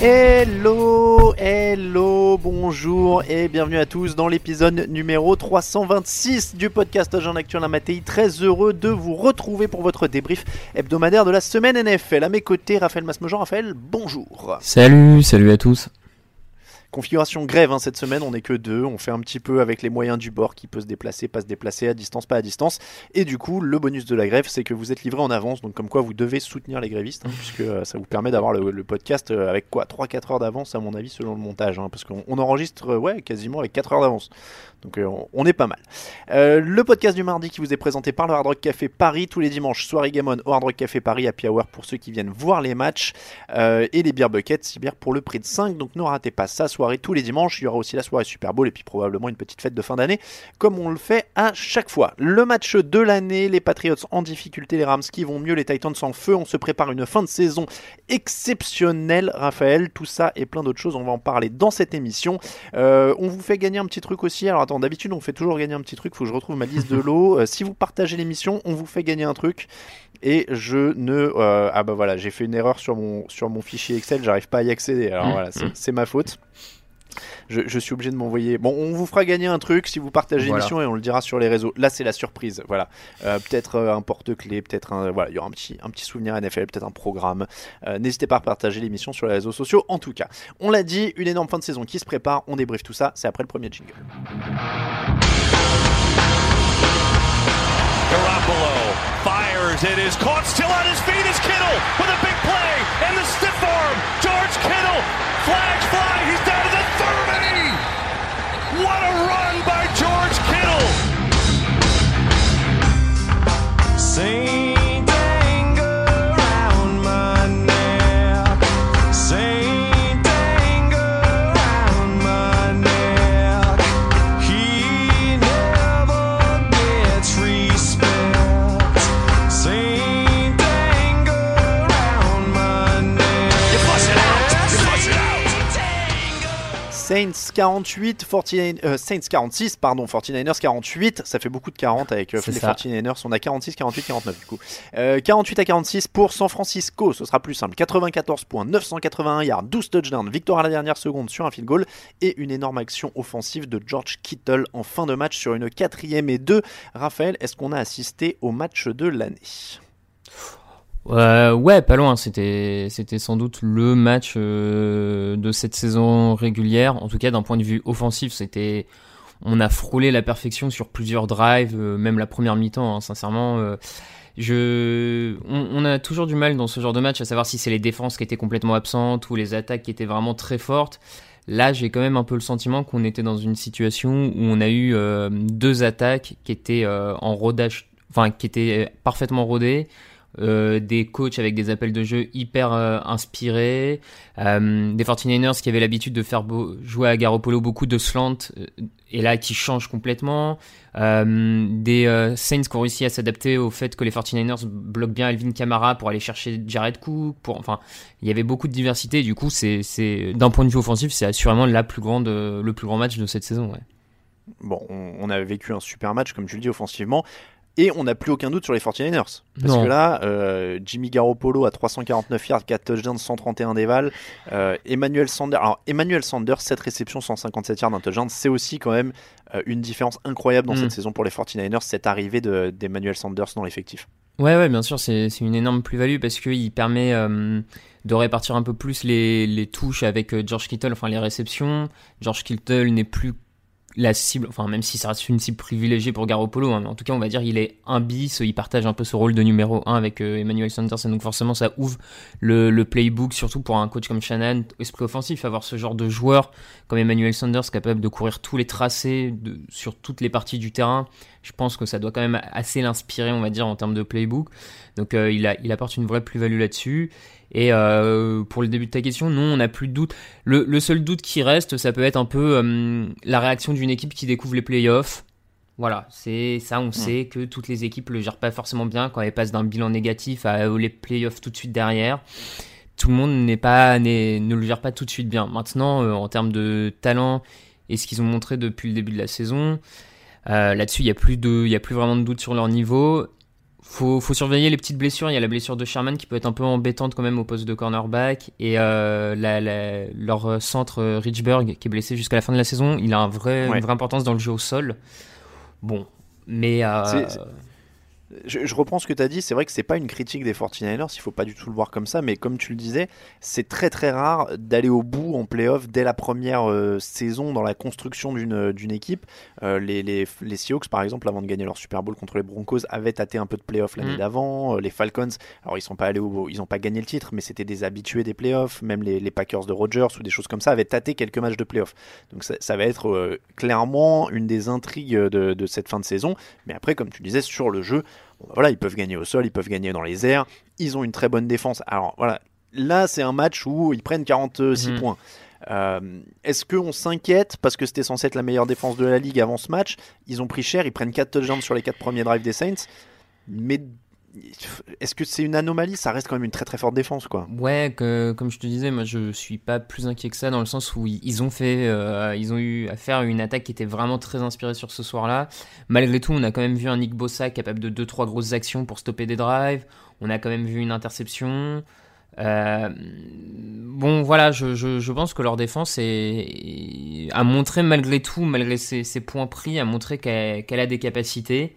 Hello, hello, bonjour et bienvenue à tous dans l'épisode numéro 326 du podcast Agent Actuel Matéi. Très heureux de vous retrouver pour votre débrief hebdomadaire de la semaine NFL. À mes côtés, Raphaël Masmejean. Raphaël, bonjour. Salut, salut à tous. Configuration grève hein, cette semaine, on n'est que deux, on fait un petit peu avec les moyens du bord qui peut se déplacer, pas se déplacer, à distance, pas à distance. Et du coup, le bonus de la grève, c'est que vous êtes livré en avance, donc comme quoi vous devez soutenir les grévistes, hein, puisque euh, ça vous permet d'avoir le, podcast euh, avec quoi 3-4 heures d'avance à mon avis selon le montage, hein, parce qu'on on enregistre euh, ouais, quasiment avec 4 heures d'avance. Donc euh, on, est pas mal. Euh, le podcast du mardi qui vous est présenté par le Hard Rock Café Paris tous les dimanches, soirée Game On au Hard Rock Café Paris Happy Hour pour ceux qui viennent voir les matchs euh, et les beer buckets, 6 bières pour le prix de 5. Donc ne ratez pas ça, soirée tous les dimanches. Il y aura aussi la soirée Super Bowl et puis probablement une petite fête de fin d'année comme on le fait à chaque fois. Le match de l'année, les Patriots en difficulté, les Rams qui vont mieux, les Titans en feu. On se prépare une fin de saison exceptionnelle, Raphaël. Tout ça et plein d'autres choses, on va en parler dans cette émission. On vous fait gagner un petit truc aussi. Alors attends, d'habitude on fait toujours gagner un petit truc. Faut que je retrouve ma liste de l'eau. si vous partagez l'émission, on vous fait gagner un truc. Et je ne euh, ah bah voilà, j'ai fait une erreur sur mon sur mon fichier Excel. J'arrive pas à y accéder. Alors voilà, c'est- c'est ma faute. Je, je suis obligé de m'envoyer. Bon, on vous fera gagner un truc si vous partagez Voilà. l'émission et on le dira sur les réseaux. Là, c'est la surprise. Voilà, Euh, peut-être euh, un porte-clés, peut-être un. Voilà, il y aura un petit un petit souvenir NFL, peut-être un programme. Euh, N'hésitez pas à partager l'émission sur les réseaux sociaux. En tout cas, on l'a dit, une énorme fin de saison qui se prépare. On débriefe tout ça. C'est après le premier jingle. Garoppolo fires. It is caught still on his feet is Kittle with a big Saints 48, 49, euh, Saints 46, pardon, 49ers 48. Ça fait beaucoup de 40 avec euh, les ça. 49ers. On a 46, 48, 49 du coup. Euh, 48 à 46 pour San Francisco. Ce sera plus simple. 94 points, 981 yards, 12 touchdowns, victoire à la dernière seconde sur un field goal et une énorme action offensive de George Kittle en fin de match sur une quatrième et deux. Raphaël, est-ce qu'on a assisté au match de l'année? Euh, ouais, pas loin. C'était, c'était sans doute le match euh, de cette saison régulière. En tout cas, d'un point de vue offensif, c'était, on a frôlé la perfection sur plusieurs drives, euh, même la première mi-temps. hein, sincèrement, je, on, on a toujours du mal dans ce genre de match à savoir si c'est les défenses qui étaient complètement absentes ou les attaques qui étaient vraiment très fortes. Là, j'ai quand même un peu le sentiment qu'on était dans une situation où on a eu deux attaques qui étaient en rodage, enfin qui étaient parfaitement rodées. Euh, des coachs avec des appels de jeu hyper euh, inspirés, euh, des 49ers qui avaient l'habitude de faire jouer à Garoppolo beaucoup de slant et là qui changent complètement, des Saints qui ont réussi à s'adapter au fait que les 49ers bloquent bien Alvin Kamara pour aller chercher Jared Cook, enfin il y avait beaucoup de diversité, du coup c'est, d'un point de vue offensif c'est assurément la plus grande, le plus grand match de cette saison. Bon, on, on a vécu un super match, comme tu le dis, offensivement. Et on n'a plus aucun doute sur les 49ers. Parce que là, euh, Jimmy Garoppolo à 349 yards, 4 touchdowns, 131 déval. Euh, Emmanuel Sanders, alors Emmanuel Sanders, 7 réceptions, 157 yards, un touchdown. C'est aussi quand même euh, une différence incroyable dans cette mm. saison pour les 49ers, cette arrivée d'Emmanuel Sanders dans l'effectif. Ouais, ouais, bien sûr, c'est une énorme plus-value parce qu'il permet de répartir un peu plus les, les touches avec George Kittle, enfin les réceptions. George Kittle n'est plus la cible, enfin même si ça reste une cible privilégiée pour Garoppolo, hein, mais en tout cas on va dire il est un bis, il partage un peu ce rôle de numéro 1 avec euh, Emmanuel Sanders, et donc forcément ça ouvre le, playbook, surtout pour un coach comme Shannon, esprit offensif, avoir ce genre de joueur comme Emmanuel Sanders capable de courir tous les tracés sur toutes les parties du terrain, je pense que ça doit quand même assez l'inspirer, on va dire, en termes de playbook. Donc euh, il, a, il apporte une vraie plus-value là-dessus. Et euh, pour le début de ta question, non, on n'a plus de doute. Le, seul doute qui reste, ça peut être un peu euh, la réaction d'une équipe qui découvre les playoffs. Voilà, c'est ça, on sait que toutes les équipes le gèrent pas forcément bien quand elles passent d'un bilan négatif à les playoffs tout de suite derrière. Tout le monde n'est pas, ne le gère pas tout de suite bien. Maintenant, euh, en termes de talent et ce qu'ils ont montré depuis le début de la saison, là-dessus, il n'y a plus de, il y a plus vraiment de doute sur leur niveau faut, faut surveiller les petites blessures. Il y a la blessure de Sherman qui peut être un peu embêtante quand même au poste de cornerback. Et euh, leur centre euh, Richburg qui est blessé jusqu'à la fin de la saison, il a un vrai, une vraie importance dans le jeu au sol. Bon, mais... Euh, je, reprends ce que tu as dit, c'est vrai que c'est pas une critique des 49ers, il faut pas du tout le voir comme ça, mais comme tu le disais, c'est très très rare d'aller au bout en playoff dès la première euh, saison dans la construction d'une euh, équipe. Euh, les, les, les, Seahawks, par exemple, avant de gagner leur Super Bowl contre les Broncos, avaient tâté un peu de playoff l'année mm. d'avant. les Falcons, alors ils sont pas allés au, ils ont pas gagné le titre, mais c'était des habitués des playoffs. Même les, les, Packers de Rodgers ou des choses comme ça avaient tâté quelques matchs de playoff. Donc ça, ça va être clairement une des intrigues de, de cette fin de saison. Mais après, comme tu disais, sur le jeu, voilà, ils peuvent gagner au sol, ils peuvent gagner dans les airs, ils ont une très bonne défense. Alors voilà, là c'est un match où ils prennent 46 mhm. points. Euh, est-ce qu'on s'inquiète parce que c'était censé être la meilleure défense de la ligue avant ce match? Ils ont pris cher, ils prennent 4 touchdowns sur les 4 premiers drives des Saints. Mais est-ce que c'est une anomalie? Ça reste quand même une très très forte défense, quoi. Ouais, comme je te disais, moi je suis pas plus inquiet que ça dans le sens où ils ont fait, euh, ils ont eu à faire une attaque qui était vraiment très inspirée sur ce soir-là. Malgré tout, on a quand même vu un Nick Bossa capable de 2-3 grosses actions pour stopper des drives. On a quand même vu une interception. Euh, bon, voilà, je, je, pense que leur défense est, a montré malgré tout, malgré ses, points pris, a montré qu'elle a des capacités.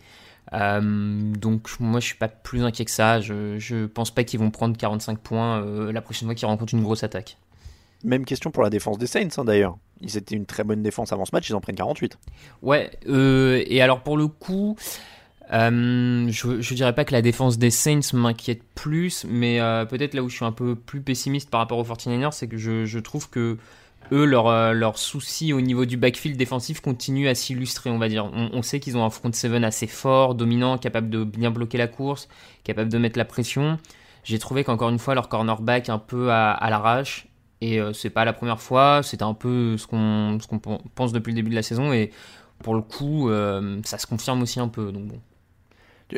Euh, donc moi je suis pas plus inquiet que ça. Je, je pense pas qu'ils vont prendre 45 points euh, la prochaine fois qu'ils rencontrent une grosse attaque. Même question pour la défense des Saints hein, d'ailleurs. Ils étaient une très bonne défense avant ce match, ils en prennent 48. Ouais, euh, et alors pour le coup, je, je dirais pas que la défense des Saints m'inquiète plus, mais peut-être là où je suis un peu plus pessimiste par rapport aux 49ers, c'est que je, je trouve que eux, leur, euh, leur souci au niveau du backfield défensif continue à s'illustrer, on va dire. On, sait qu'ils ont un front seven assez fort, dominant, capable de bien bloquer la course, capable de mettre la pression. J'ai trouvé qu'encore une fois, leur cornerback un peu à, l'arrache. Et euh, c'est pas la première fois, c'était un peu ce qu'on qu'on pense depuis le début de la saison. Et pour le coup, euh, ça se confirme aussi un peu. Donc.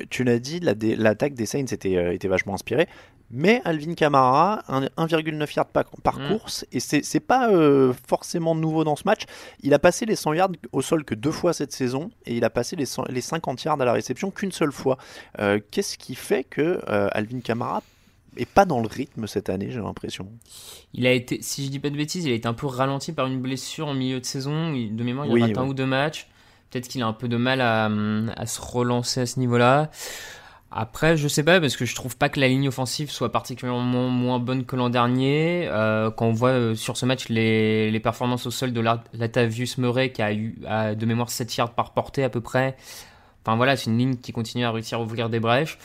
Tu l'as dit, l'attaque des Saints était, était vachement inspirée mais Alvin Kamara, 1,9 yards par, mm. course, et c'est pas euh, forcément nouveau dans ce match. Il a passé les 100 yards au sol que deux fois cette saison, et il a passé les, les 50 yards à la réception qu'une seule fois. Euh, qu'est-ce qui fait que euh, Alvin Kamara est pas dans le rythme cette année, j'ai l'impression? Il a été, si je dis pas de bêtises, il a été un peu ralenti par une blessure en milieu de saison. De mémoire, il a raté un ou deux matchs. Peut-être qu'il a un peu de mal à, à se relancer à ce niveau-là. Après, je sais pas, parce que je trouve pas que la ligne offensive soit particulièrement moins bonne que l'an dernier. Euh, quand on voit euh, sur ce match les, performances au sol de Latavius Murray, qui a eu de mémoire 7 yards par portée à peu près. Enfin voilà, c'est une ligne qui continue à réussir à ouvrir des brèches.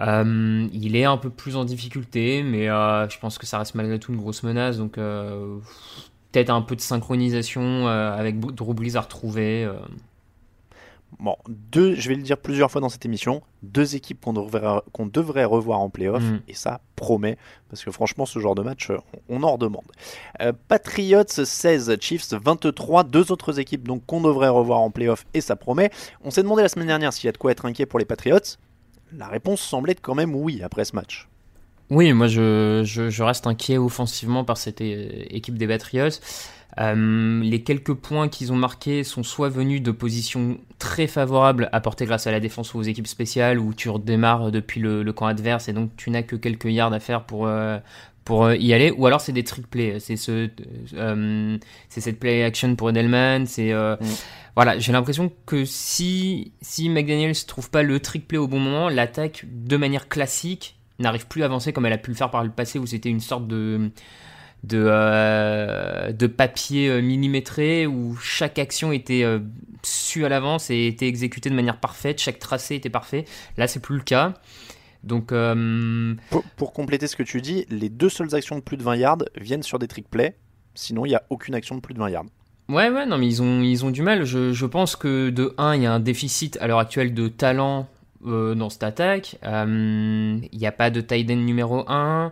Euh, il est un peu plus en difficulté, mais je pense que ça reste malgré tout une grosse menace. Donc peut-être un peu de synchronisation avec Drew à retrouver. Bon, deux, je vais le dire plusieurs fois dans cette émission, deux équipes qu'on devrait, devrait revoir en playoff, Mm. et ça promet, parce que franchement, ce genre de match, euh, on en redemande. Euh, Patriots 16, Chiefs 23, deux autres équipes donc qu'on devrait revoir en playoff, et ça promet. On s'est demandé la semaine dernière s'il y a de quoi être inquiet pour les Patriots. La réponse semblait être quand même oui après ce match. Oui, moi je, je, je reste inquiet offensivement par cette é- équipe des Patriots. Euh, les quelques points qu'ils ont marqués sont soit venus de positions très favorables apportées grâce à la défense ou aux équipes spéciales où tu redémarres depuis le, le camp adverse et donc tu n'as que quelques yards à faire pour, euh, pour euh, y aller, ou alors c'est des trick plays. C'est ce, euh, c'est cette play action pour Edelman. C'est euh, Mm. voilà, j'ai l'impression que si si McDaniels trouve pas le trick play au bon moment, l'attaque de manière classique n'arrive plus à avancer comme elle a pu le faire par le passé où c'était une sorte de de, euh, de papier euh, millimétré où chaque action était euh, su à l'avance et était exécutée de manière parfaite, chaque tracé était parfait. Là, c'est plus le cas. Donc, euh, Pour, pour compléter ce que tu dis, les deux seules actions de plus de 20 yards viennent sur des trick plays, sinon il n'y a aucune action de plus de 20 yards. ouais, ouais, non, mais ils ont, ils ont du mal. Je, je pense que de 1, il y a un déficit à l'heure actuelle de talent dans cette attaque. Il n'y a pas de tight end numéro 1.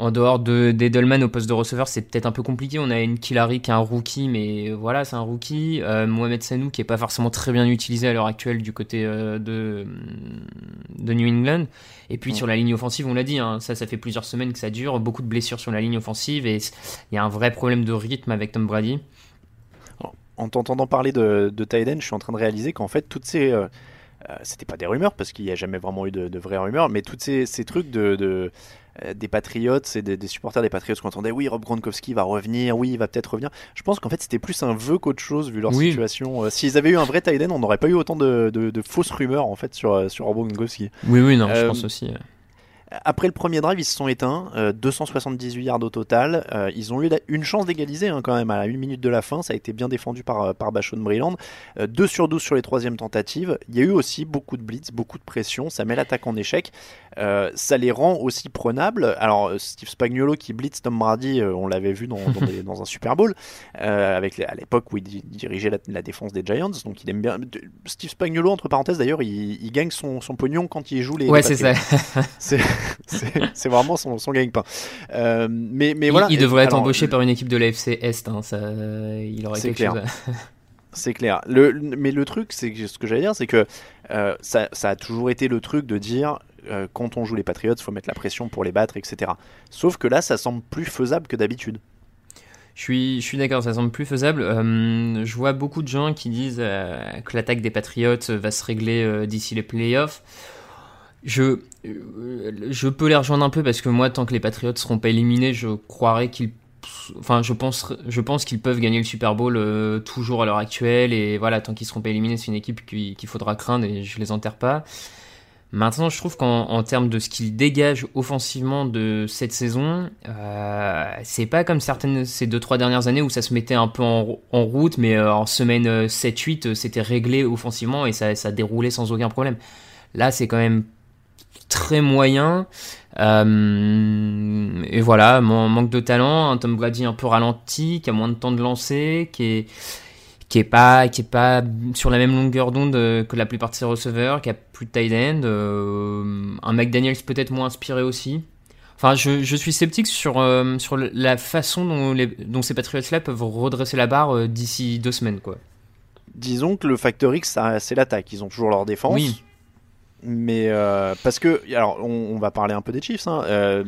En dehors de d'Edelman au poste de receveur, c'est peut-être un peu compliqué. On a une Killary qui est un rookie, mais voilà, c'est un rookie. Euh, Mohamed Sanou qui est pas forcément très bien utilisé à l'heure actuelle du côté euh, de, de New England. Et puis Ouais. sur la ligne offensive, on l'a dit, hein, ça, ça fait plusieurs semaines que ça dure. Beaucoup de blessures sur la ligne offensive et il y a un vrai problème de rythme avec Tom Brady. En t'entendant parler de, de Tyden, je suis en train de réaliser qu'en fait, toutes ces. euh, euh, c'était pas des rumeurs, parce qu'il n'y a jamais vraiment eu de, de vraies rumeurs, mais toutes ces, ces trucs de. de des Patriots et des, des supporters des Patriots qui entendaient oui Rob Gronkowski va revenir oui il va peut-être revenir je pense qu'en fait c'était plus un vœu qu'autre chose vu leur Oui. situation Euh, s'ils avaient eu un vrai Tyden on n'aurait pas eu autant de, de- de fausses rumeurs en fait sur, euh, sur Rob Gronkowski Oui, oui, non, je Euh, pense aussi. Après le premier drive, ils se sont éteints, euh, 278 yards au total. Euh, ils ont eu la- une chance d'égaliser hein, quand même à la une minute de la fin. Ça a été bien défendu par, euh, par Bachon Breland. Euh, 2 sur 12 sur les troisièmes tentatives. Il y a eu aussi beaucoup de blitz, beaucoup de pression. Ça met l'attaque en échec. Euh, ça les rend aussi prenables. Alors, euh, Steve Spagnuolo qui blitz Tom Brady, euh, on l'avait vu dans, dans, des- dans un Super Bowl, euh, avec les- à l'époque où il di- dirigeait la, la défense des Giants. Donc, il aime bien. Steve Spagnuolo, entre parenthèses d'ailleurs, il, il gagne son, son pognon quand il joue les. Ouais, c'est ça. C'est- vraiment son, son gagne-pain. Euh, mais, mais Il- voilà. il, devrait être Alors, embauché par une équipe de l'AFC Est. Hein, ça, il aurait quelque clair. chose. à- C'est clair. Le, mais le truc, c'est ce que j'allais dire, c'est que euh, ça, ça a toujours été le truc de dire euh, quand on joue les Patriots, faut mettre la pression pour les battre, etc. Sauf que là, ça semble plus faisable que d'habitude. Je suis, je suis d'accord, ça semble plus faisable. Euh, je vois beaucoup de gens qui disent euh, que l'attaque des Patriots va se régler euh, d'ici les playoffs. Je, euh, je peux les rejoindre un peu parce que moi, tant que les Patriots seront pas éliminés, je croirais qu'ils, enfin, je pense, je pense qu'ils peuvent gagner le Super Bowl euh, toujours à l'heure actuelle. Et voilà, tant qu'ils seront pas éliminés, c'est une équipe qui- qu'il faudra craindre et je les enterre pas. Maintenant, je trouve qu'en en termes de ce qu'ils dégagent offensivement de cette saison, euh, c'est pas comme certaines ces deux trois dernières années où ça se mettait un peu en, en route, mais euh, en semaine euh, 7-8, euh, c'était réglé offensivement et ça, ça déroulait sans aucun problème. Là, c'est quand même très moyen. Euh, et voilà, man- manque de talent, un Tom Brady un peu ralenti, qui a moins de temps de lancer, qui est qui est pas qui est pas sur la même longueur d'onde euh, que la plupart de ses receveurs, qui a plus de tight end, euh, un McDaniels peut-être moins inspiré aussi. Enfin, je, je suis sceptique sur euh, sur la façon dont les dont ces Patriots-là peuvent redresser la barre d'ici deux semaines, quoi. Disons que le facteur X, c'est l'attaque. Ils ont toujours leur défense. Oui. Mais euh, parce que, alors on, on va parler un peu des Chiefs. hein. Euh,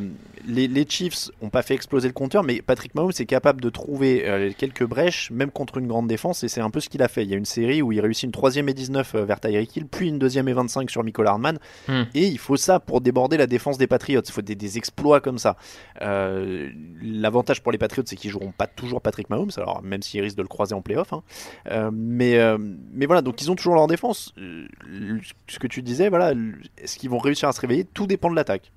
les, les Chiefs ont pas fait exploser le compteur, mais Patrick Mahomes est capable de trouver euh, quelques brèches, même contre une grande défense, et c'est un peu ce qu'il a fait. Il y a une série où il réussit une troisième et 19 euh, vers Tyreek Hill, puis une deuxième et 25 sur Michael Hardman, Hmm. et il faut ça pour déborder la défense des Patriots. Il faut des, des exploits comme ça. L'avantage pour les Patriots, c'est qu'ils joueront pas toujours Patrick Mahomes, alors même s'ils risquent de le croiser en playoff. hein. Mais, mais voilà, donc ils ont toujours leur défense. Ce que tu disais, voilà, est-ce qu'ils vont réussir à se réveiller? Tout dépend de l'attaque.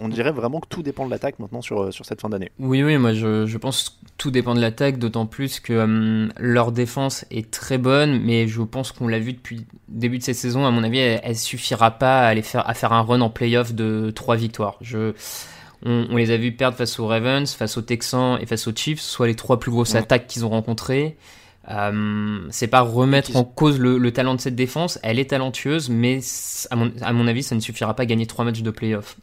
On dirait vraiment que tout dépend de l'attaque maintenant sur, sur cette fin d'année. Oui, oui, moi je, je pense que tout dépend de l'attaque, d'autant plus que hum, leur défense est très bonne, mais je pense qu'on l'a vu depuis le début de cette saison, à mon avis, elle, elle suffira pas à, aller faire, à faire un run en playoff de trois victoires. Je, on, on les a vus perdre face aux Ravens, face aux Texans et face aux Chiefs, soit les trois plus grosses Ouais. attaques qu'ils ont rencontrées. Euh, c'est pas remettre en cause le, le, talent de cette défense. Elle est talentueuse, mais à mon, à mon avis, ça ne suffira pas à gagner trois matchs de playoff.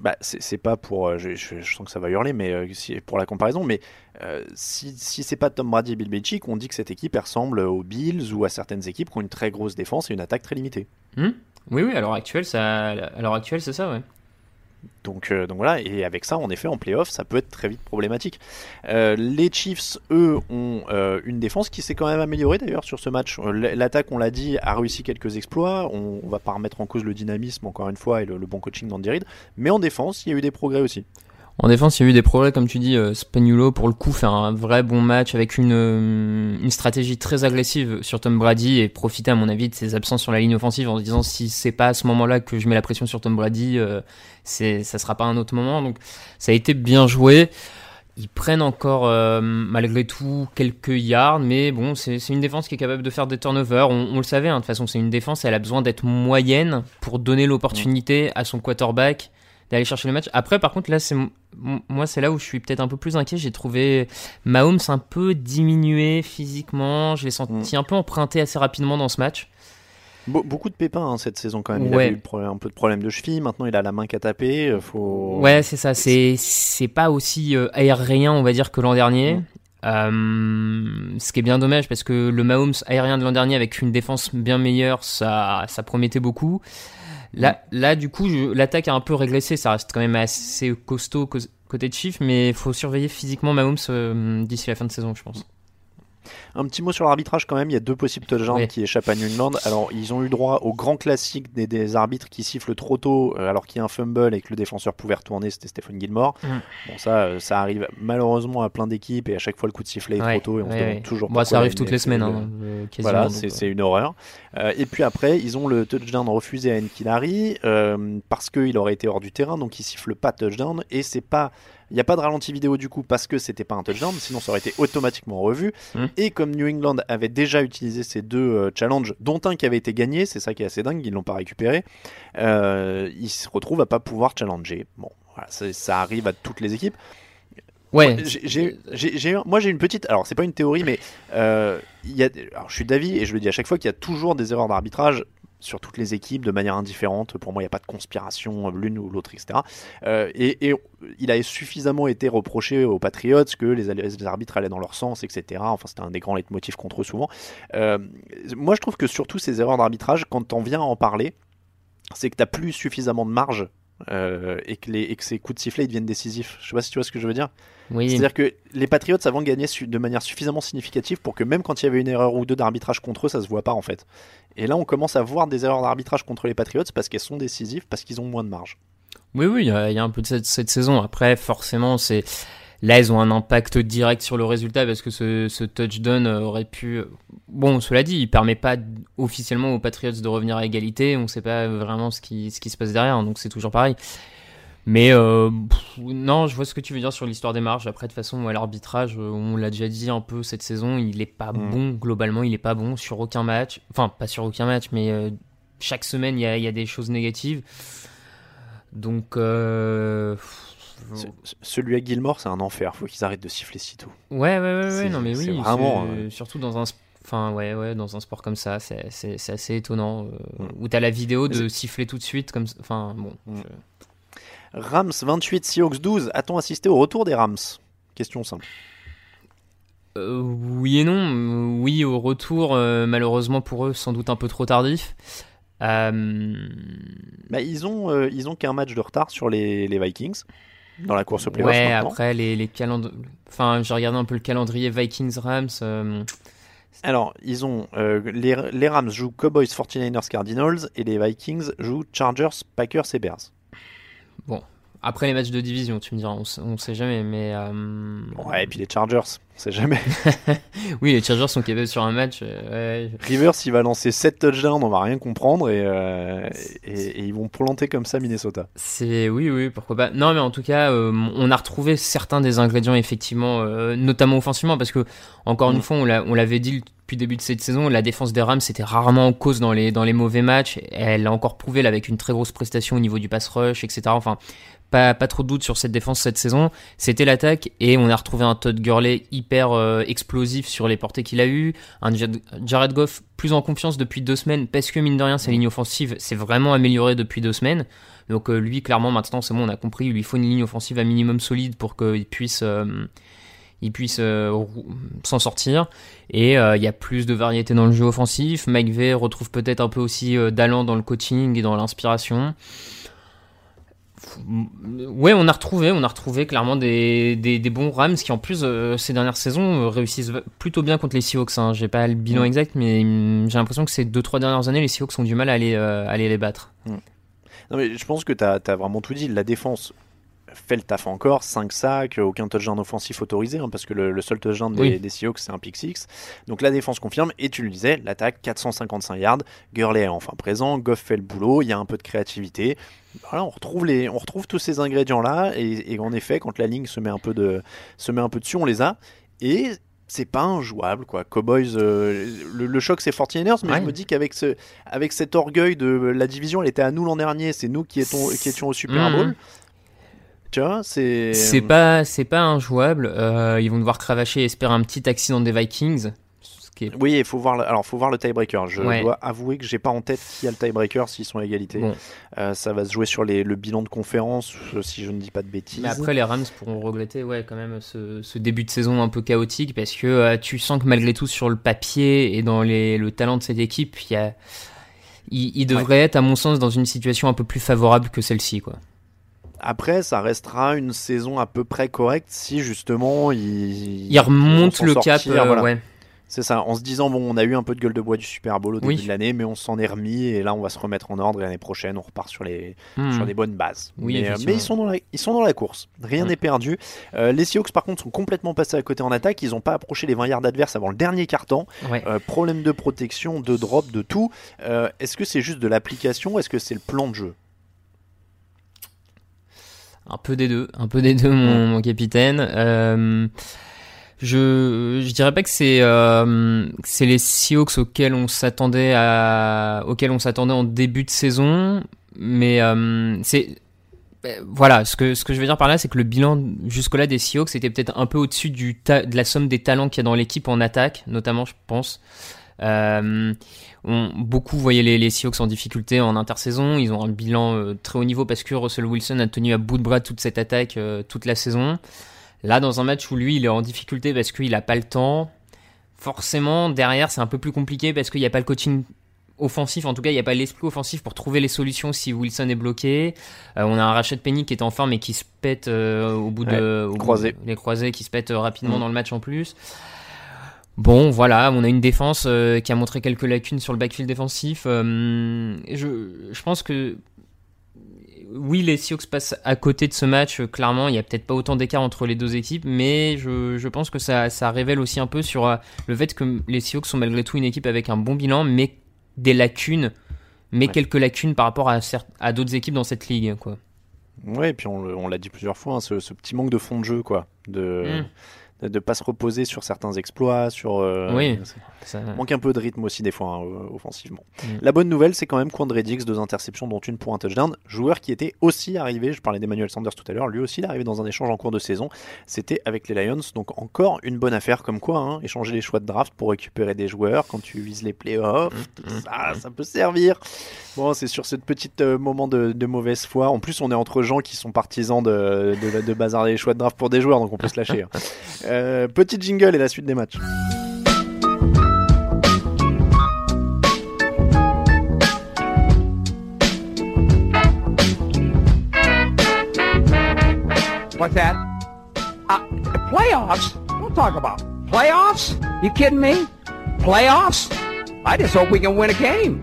Bah, c'est pas pour. Euh, je, je, sens que ça va hurler, mais euh, pour la comparaison. Mais euh, si, si c'est pas Tom Brady et Bill Belichick, on dit que cette équipe ressemble aux Bills ou à certaines équipes qui ont une très grosse défense et une attaque très limitée. Hmm? Oui, oui, à l'heure actuelle, ça, à l'heure actuelle, c'est ça, ouais. Donc, euh, donc voilà, et avec ça, en effet, en playoff, ça peut être très vite problématique. Euh, les Chiefs, eux, ont euh, une défense qui s'est quand même améliorée d'ailleurs sur ce match. L'attaque, on l'a dit, a réussi quelques exploits. On, on, va pas remettre en cause le dynamisme, encore une fois, et le, bon coaching d'Andy Reid. Mais en défense, il y a eu des progrès aussi. En défense, il y a eu des progrès, comme tu dis. Euh, Spagnuolo, pour le coup, fait un vrai bon match avec une, euh, une stratégie très agressive sur Tom Brady et profiter, à mon avis, de ses absences sur la ligne offensive en se disant si c'est pas à ce moment-là que je mets la pression sur Tom Brady, euh, c'est ça sera pas un autre moment. Donc, ça a été bien joué. Ils prennent encore, euh, malgré tout, quelques yards, mais bon, c'est une défense qui est capable de faire des turnovers. On, on le savait, hein, de toute façon, c'est une défense, elle a besoin d'être moyenne pour donner l'opportunité à son quarterback d'aller chercher le match. Après, par contre, là, c'est moi, c'est là où je suis peut-être un peu plus inquiet. J'ai trouvé Mahomes un peu diminué physiquement. Je l'ai senti mm. un peu emprunté assez rapidement dans ce match. beaucoup de pépins hein, cette saison quand même. Il a eu un peu de problème de cheville. Maintenant, il a la main qu'à taper. Euh, faut... Ouais, c'est ça. C'est c'est pas aussi euh, aérien, on va dire, que l'an dernier. Mm. Euh, ce qui est bien dommage parce que le Mahomes aérien de l'an dernier avec une défense bien meilleure, ça, ça promettait beaucoup. Là, là du coup, l'attaque a un peu régressé. Ça reste quand même assez costaud côté de Chief, mais il faut surveiller physiquement Mahomes euh, d'ici la fin de saison, je pense. Un petit mot sur l'arbitrage quand même, il y a deux possibles touchdowns qui échappent à New England. Alors ils ont eu droit au grand classique des, arbitres qui sifflent trop tôt euh, alors qu'il y a un fumble et que le défenseur pouvait retourner, c'était Stephen Gilmore. Mm. Bon ça, euh, ça arrive malheureusement à plein d'équipes et à chaque fois le coup de sifflet est trop tôt et on se demande toujours bah, Ça arrive toutes les semaines. Hein, voilà, c'est une horreur. Euh, et puis après, ils ont le touchdown refusé à Enkilari parce qu'il aurait été hors du terrain, donc ils sifflent pas touchdown et c'est pas il n'y a pas de ralenti vidéo du coup parce que c'était pas un touchdown, sinon ça aurait été automatiquement revu. Mmh. Et comme New England avait déjà utilisé ces deux euh, challenges, dont un qui avait été gagné, c'est ça qui est assez dingue, ils l'ont pas récupéré, euh, ils se retrouvent à pas pouvoir challenger. Bon, voilà, ça, arrive à toutes les équipes. Ouais. Moi, j'ai une petite. Alors, c'est pas une théorie, mais euh, y a, alors, je suis d'avis et je le dis à chaque fois qu'il y a toujours des erreurs d'arbitrage sur toutes les équipes de manière indifférente. Pour moi, il n'y a pas de conspiration l'une ou l'autre, etc. Euh, et, il a suffisamment été reproché aux Patriots que les, arbitres allaient dans leur sens, etc. Enfin, c'était un des grands leitmotifs contre eux souvent. Euh, moi, je trouve que surtout ces erreurs d'arbitrage, quand on vient en parler, c'est que tu n'as plus suffisamment de marge euh, et, que les, que ces coups de sifflet ils deviennent décisifs. Je sais pas si tu vois ce que je veux dire. Oui. C'est-à-dire que les Patriots avant gagné de manière suffisamment significative pour que même quand il y avait une erreur ou deux d'arbitrage contre eux, ça se voit pas en fait. Et là, on commence à voir des erreurs d'arbitrage contre les Patriots parce qu'elles sont décisives, parce qu'ils ont moins de marge. Oui, oui, il y, a un peu de cette, cette saison. Après, forcément, c'est Là, ils ont un impact direct sur le résultat parce que ce, ce touchdown aurait pu. Bon, cela dit, il permet pas officiellement aux Patriots de revenir à égalité. On ne sait pas vraiment ce qui, ce qui se passe derrière, donc c'est toujours pareil. Mais euh, non, je vois ce que tu veux dire sur l'histoire des marges. Après, de toute façon, à l'arbitrage, euh, on l'a déjà dit un peu cette saison, il est pas mm. bon. Globalement, il est pas bon sur aucun match. Enfin, pas sur aucun match, mais euh, chaque semaine, il y a, y a, des choses négatives. Donc, euh, celui à Gilmore, c'est un enfer. Faut qu'ils arrêtent de siffler si tôt. Ouais, ouais, ouais, ouais non, mais oui. Vraiment. Surtout dans un, enfin, ouais, ouais, dans un sport comme ça, c'est assez étonnant. Euh, mm. Où t'as la vidéo de siffler tout de suite, comme, enfin, bon. Mm. Rams 28, Seahawks 12. A-t-on assisté au retour des Rams? Question simple. Euh, oui et non. Oui, au retour, malheureusement pour eux, sans doute un peu trop tardif. Bah, ils ont, ils ont qu'un match de retard sur les, les Vikings dans la course au playoff. Ouais, après les, les calendriers. Enfin, j'ai regardé un peu le calendrier Vikings-Rams. Euh, Alors, ils ont euh, les, les, Rams jouent Cowboys, 49ers, Cardinals et les Vikings jouent Chargers, Packers et Bears. Bon, après les matchs de division, tu me diras, on, ne sait jamais, mais. Euh, ouais, et puis les Chargers, on sait jamais. oui, les Chargers sont capables sur un match. Euh, Rivers, il va lancer 7 touchdowns, on va rien comprendre, euh, et, et, ils vont planter comme ça Minnesota. C'est oui, oui, pourquoi pas. Non, mais en tout cas, on a retrouvé certains des ingrédients effectivement, notamment offensivement, parce que encore une mm. fois, on l'avait dit depuis depuis le début de cette saison, la défense des Rams était rarement en cause dans les, dans les mauvais matchs. Elle l'a encore prouvé là, avec une très grosse prestation au niveau du pass rush, etc. Enfin, pas, trop de doute sur cette défense cette saison. C'était l'attaque et on a retrouvé un Todd Gurley hyper euh, explosif sur les portées qu'il a eu. Un Jared Goff plus en confiance depuis deux semaines parce que mine de rien sa ligne offensive s'est vraiment améliorée depuis deux semaines. Donc euh, lui clairement maintenant c'est bon on a compris, il lui faut une ligne offensive à minimum solide pour qu'il puisse... Euh, il puisse s'en sortir. Et il y a plus de variété dans le jeu offensif. McVeigh retrouve peut-être un peu aussi d'allant dans le coaching et dans l'inspiration. Ouais, on a retrouvé, on a retrouvé clairement des, des, bons Rams qui en plus euh, ces dernières saisons euh, réussissent plutôt bien contre les Seahawks. Hein. J'ai pas le bilan mm. exact, mais mm, j'ai l'impression que ces deux trois dernières années, les Seahawks ont du mal à aller, euh, aller les battre. Mm. Non mais je pense que tu as, vraiment tout dit. La défense fait le taf encore, 5 sacs, aucun touchdown offensif autorisé, hein, parce que le, seul touchdown des, des Seahawks c'est un pick 6. Donc la défense confirme, et tu le disais, l'attaque 455 yards, Gurley est enfin présent, Goff fait le boulot, il y a un peu de créativité. Voilà, on retrouve les, on retrouve tous ces ingrédients là, et, en effet, quand la ligne se met un peu de, se met un peu dessus, on les a. Et c'est pas injouable quoi. Cowboys, euh, le, choc c'est 49ers, mais je me dis qu'avec ce, avec cet orgueil de la division, elle était à nous l'an dernier, c'est nous qui, étions, qui étions au Super mmh. C'est. C'est pas, c'est pas injouable. Euh, ils vont devoir cravacher et espérer un petit accident des Vikings. Oui, il faut voir. Le... Alors, faut voir le tiebreaker. Je dois avouer que j'ai pas en tête qui a le tiebreaker s'ils sont à égalité. Euh, ça va se jouer sur les... le bilan de conférence, euh, si je ne dis pas de bêtises. Mais après, les Rams pourront regretter, ouais, quand même ce, début de saison un peu chaotique parce que tu sens que malgré tout sur le papier et dans les... le talent de cette équipe, il y a, il, devrait être, à mon sens, dans une situation un peu plus favorable que celle-ci, quoi. Après, ça restera une saison à peu près correcte si justement il, il remonte le cap. Euh, ouais. C'est ça, en se disant, bon, on a eu un peu de gueule de bois du Super Bowl au début de l'année, mais on s'en est remis et là, on va se remettre en ordre et l'année prochaine, on repart sur, les, hmm. sur des bonnes bases. Oui, mais, euh, ils, sont dans la, ils sont dans la course, rien hmm. n'est perdu. Euh, les Seahawks, par contre, sont complètement passés à côté en attaque, ils n'ont pas approché les 20 yards adverses avant le dernier quart-temps. problème de protection, de drop, de tout. est-ce que c'est juste de l'application Est-ce que c'est le plan de jeu? Un peu des deux, un peu des deux, mon, capitaine. Euh, je, je dirais pas que c'est euh, c'est les Seahawks auxquels on s'attendait à auxquels on s'attendait en début de saison, mais euh, c'est voilà, ce que, ce que je veux dire par là, c'est que le bilan jusque-là des Seahawks était peut-être un peu au-dessus de la somme des talents qu'il y a dans l'équipe en attaque, notamment, je pense. Euh, on, beaucoup voyaient les, les Seahawks en difficulté en intersaison. Ils ont un bilan euh, très haut niveau parce que Russell Wilson a tenu à bout de bras toute cette attaque euh, toute la saison. Là, dans un match où lui, il est en difficulté parce qu'il n'a pas le temps, forcément, derrière, c'est un peu plus compliqué parce qu'il n'y a pas le coaching offensif, en tout cas, il n'y a pas l'esprit offensif pour trouver les solutions si Wilson est bloqué. on a un Rachet Penny qui est en forme et qui se pète au bout de les croisés qui se pète rapidement mm. dans le match en plus. Bon, voilà, on a une défense euh, qui a montré quelques lacunes sur le backfield défensif. Euh, je, je, pense que oui, les Seahawks passent à côté de ce match. Euh, clairement, il n'y a peut-être pas autant d'écart entre les deux équipes, mais je, je pense que ça, ça, révèle aussi un peu sur le fait que les Seahawks sont malgré tout une équipe avec un bon bilan, mais des lacunes, mais quelques lacunes par rapport à, à d'autres équipes dans cette ligue, quoi. Ouais, et puis on, l'a dit plusieurs fois, hein, ce, ce, petit manque de fond de jeu, quoi. De. Hmm de ne pas se reposer sur certains exploits, sur euh, oui, ça manque un peu de rythme aussi des fois hein, offensivement. Mm. La bonne nouvelle, c'est quand même Quandredix, deux interceptions dont une pour un touchdown, joueur qui était aussi arrivé, je parlais d'Emmanuel Sanders tout à l'heure, lui aussi il est arrivé dans un échange en cours de saison, c'était avec les Lions, donc encore une bonne affaire comme quoi, hein, échanger les choix de draft pour récupérer des joueurs quand tu vises les playoffs, mm, mm, ça, ça peut servir. Bon, c'est sur ce petit euh, moment de, mauvaise foi. En plus, on est entre gens qui sont partisans de, de, de bazarder les choix de draft pour des joueurs, donc on peut se lâcher. Hein. Euh, petit jingle et la suite des matchs. What's that? Uh, playoffs? Don't talk about playoffs. You kidding me? Playoffs? I just hope we can win a game.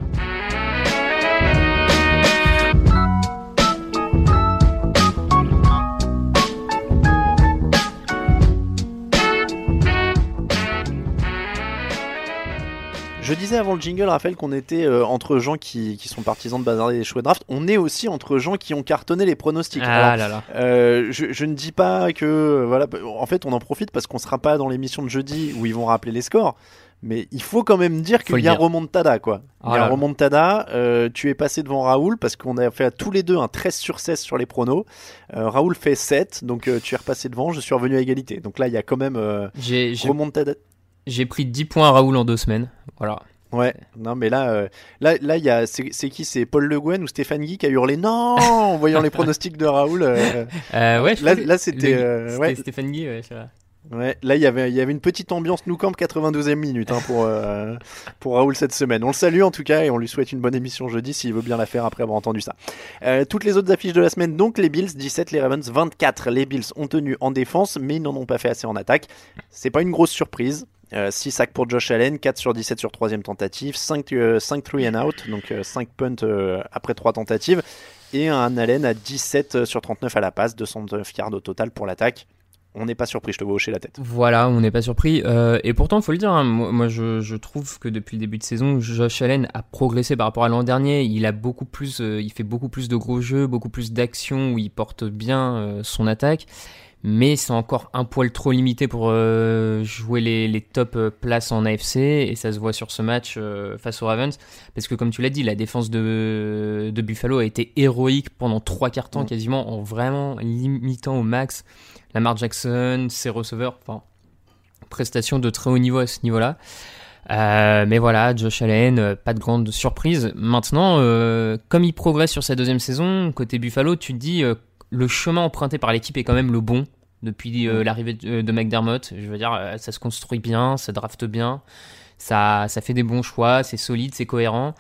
Je disais avant le jingle, Raphaël, qu'on était euh, entre gens qui, qui, sont partisans de bazarder les choix de draft. On est aussi entre gens qui ont cartonné les pronostics. Ah là là. Euh, je, je, ne dis pas que. Voilà, en fait, on en profite parce qu'on sera pas dans l'émission de jeudi où ils vont rappeler les scores. Mais il faut quand même dire qu'il y a remontada, quoi. Il y a Voilà. remontada. euh, tu es passé devant Raoul parce qu'on a fait à tous les deux un 13 sur 16 sur les pronos. Euh, Raoul fait 7, donc euh, tu es repassé devant. Je suis revenu à égalité. Donc là, il y a quand même j'ai- remontada. J'ai pris 10 points à Raoul en deux semaines. Voilà. Ouais, non mais là, euh, là, là, il y a, c'est c'est qui? C'est Paul Le Guen ou Stéphane Guy qui a hurlé non en voyant les pronostics de Raoul. euh, Euh, ouais, je Là- là, c'était, le- c'était ouais. Stéphane Guy, ouais. Ouais, là il y avait il y avait une petite ambiance Nou Camp 92e minute hein, pour pour Raoul cette semaine. On le salue en tout cas et on lui souhaite une bonne émission jeudi s'il veut bien la faire après avoir entendu ça. Toutes les autres affiches de la semaine donc les Bills 17, les Ravens 24. Les Bills ont tenu en défense mais ils n'en ont pas fait assez en attaque. C'est pas une grosse surprise. 6 sacs pour Josh Allen, 4 sur 17 sur troisième tentative, 5, euh, 5 three and out, donc 5 punts euh, après 3 tentatives, et un Allen à 17 sur 39 à la passe, 209 yards au total pour l'attaque. On n'est pas surpris, je te vois hocher la tête. Voilà, on n'est pas surpris. Euh, et pourtant, il faut le dire, hein, moi, moi, je, je trouve que depuis le début de saison, Josh Allen a progressé par rapport à l'an dernier. Il a beaucoup plus, euh, il fait beaucoup plus de gros jeux, beaucoup plus d'actions où il porte bien euh, son attaque. Mais c'est encore un poil trop limité pour euh, jouer les, les top euh, places en AFC et ça se voit sur ce match euh, face aux Ravens parce que comme tu l'as dit la défense de, de Buffalo a été héroïque pendant trois quarts temps quasiment en vraiment limitant au max Lamar Jackson, ses receveurs, enfin, prestation de très haut niveau à ce niveau-là. Euh, mais voilà, Josh Allen, pas de grande surprise. Maintenant, comme il progresse sur sa deuxième saison, côté Buffalo, tu te dis le chemin emprunté par l'équipe est quand même le bon depuis euh, l'arrivée de, de McDermott. Je veux dire, euh, ça se construit bien, ça drafte bien, ça, ça fait des bons choix, c'est solide, c'est cohérent.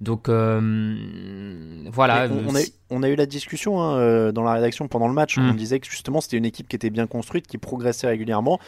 Donc euh, voilà. On, on a, eu- on a eu la discussion hein, euh, dans la rédaction pendant le match. Mm. On disait que justement c'était une équipe qui était bien construite, qui progressait régulièrement.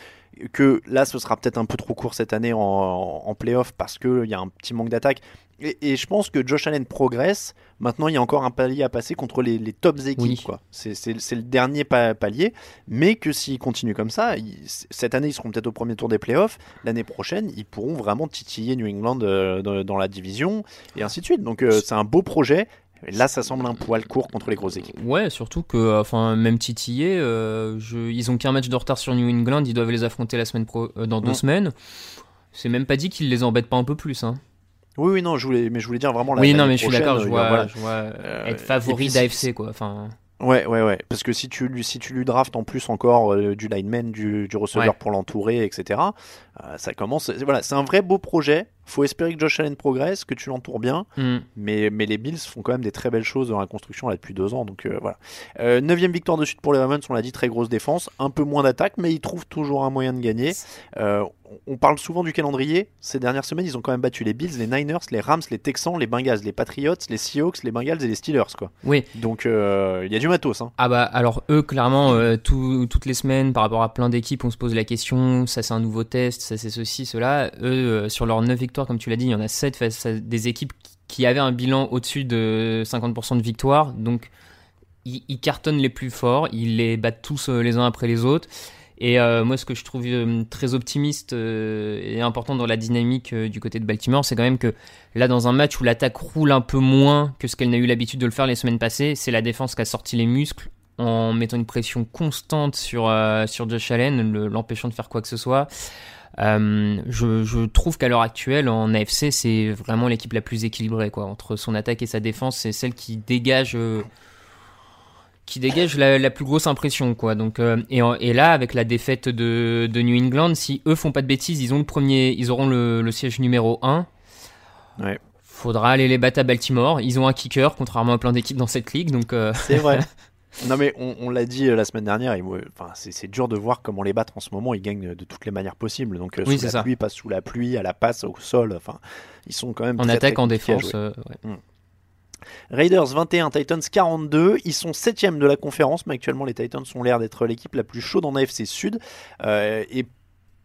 Que là, ce sera peut-être un peu trop court cette année en, en playoff parce qu'il y a un petit manque d'attaque. Et, et je pense que Josh Allen progresse. Maintenant, il y a encore un palier à passer contre les, les tops équipes. Oui. quoi. C'est c'est- c'est le dernier pa- palier. Mais que s'ils continuent comme ça, ils- cette année, ils seront peut-être au premier tour des playoffs. L'année prochaine, ils pourront vraiment titiller New England euh, dans, dans la division et ainsi de suite. Donc, euh, c'est un beau projet. Et Là, ça semble un poil court contre les grosses équipes. Ouais, surtout que, enfin, même titillé, euh, je- ils ont qu'un match de retard sur New England, ils doivent les affronter la semaine pro, euh, dans deux Mm. semaines. C'est même pas dit qu'ils les embêtent pas un peu plus. Hein. Oui, oui, non, je voulais, mais je voulais dire vraiment la oui, non, mais je suis d'accord, je euh, vois, voilà. je vois Euh, être favori d'AFC, quoi. Enfin, Ouais, ouais, ouais. Parce que si tu, lui- si tu lui draftes en plus encore euh, du lineman, du, du receveur Ouais. pour l'entourer, etc., euh, ça commence. Voilà, c'est un vrai beau projet. Faut espérer que Josh Allen progresse, que tu l'entoures bien. hmm. Mais, mais les Bills font quand même des très belles choses dans la construction là depuis deux ans. Donc euh, voilà. Euh, neuvième victoire de suite pour les Ravens, on l'a dit, très grosse défense. Un peu moins d'attaque, mais ils trouvent toujours un moyen de gagner. Euh, on parle souvent du calendrier. Ces dernières semaines, ils ont quand même battu les Bills, les Niners, les Rams, les Texans, les Bengals, les Patriots, les Seahawks, les Bengals et les Steelers. Quoi. Oui. Donc euh, il y a du matos. Hein. Ah bah alors eux clairement tout- toutes les semaines par rapport à plein d'équipes on se pose la question ça c'est un nouveau test ça c'est ceci cela eux sur leurs 9 victoires comme tu l'as dit il y en a 7 face à des équipes qui- avaient un bilan au-dessus de 50% de victoires donc ils, cartonnent les plus forts ils les battent tous euh, les uns après les autres et euh, moi ce que je trouve euh, très optimiste et important dans la dynamique du côté de Baltimore c'est quand même que Là, dans un match où l'attaque roule un peu moins que ce qu'elle n'a eu l'habitude de le faire les semaines passées, c'est la défense qui a sorti les muscles en mettant une pression constante sur, sur Josh Allen, le- l'empêchant de faire quoi que ce soit. Euh, je, je trouve qu'à l'heure actuelle, en AFC, c'est vraiment l'équipe la plus équilibrée. Quoi. Entre son attaque et sa défense, c'est celle qui dégage, euh, qui dégage la, la plus grosse impression. Quoi. Donc, euh, et, là, avec la défaite de, de New England, si eux font pas de bêtises, ils, ont le premier, ils auront le, le siège numéro 1. Ouais. Faudra aller les battre à Baltimore. Ils ont un kicker, contrairement à plein d'équipes dans cette ligue. Donc, C'est vrai. non mais on, on l'a dit euh, la semaine dernière, et enfin, c'est dur de voir comment les battre en ce moment. Ils gagnent de toutes les manières possibles. Donc euh, sous la ça. pluie, pas sous la pluie, à la passe, au sol. Enfin, ils sont quand même en très, attaque, très en défense. euh, ouais. Raiders 21, Titans 42. Ils sont septième de la conférence, mais actuellement les Titans ont l'air d'être l'équipe la plus chaude en AFC Sud euh, et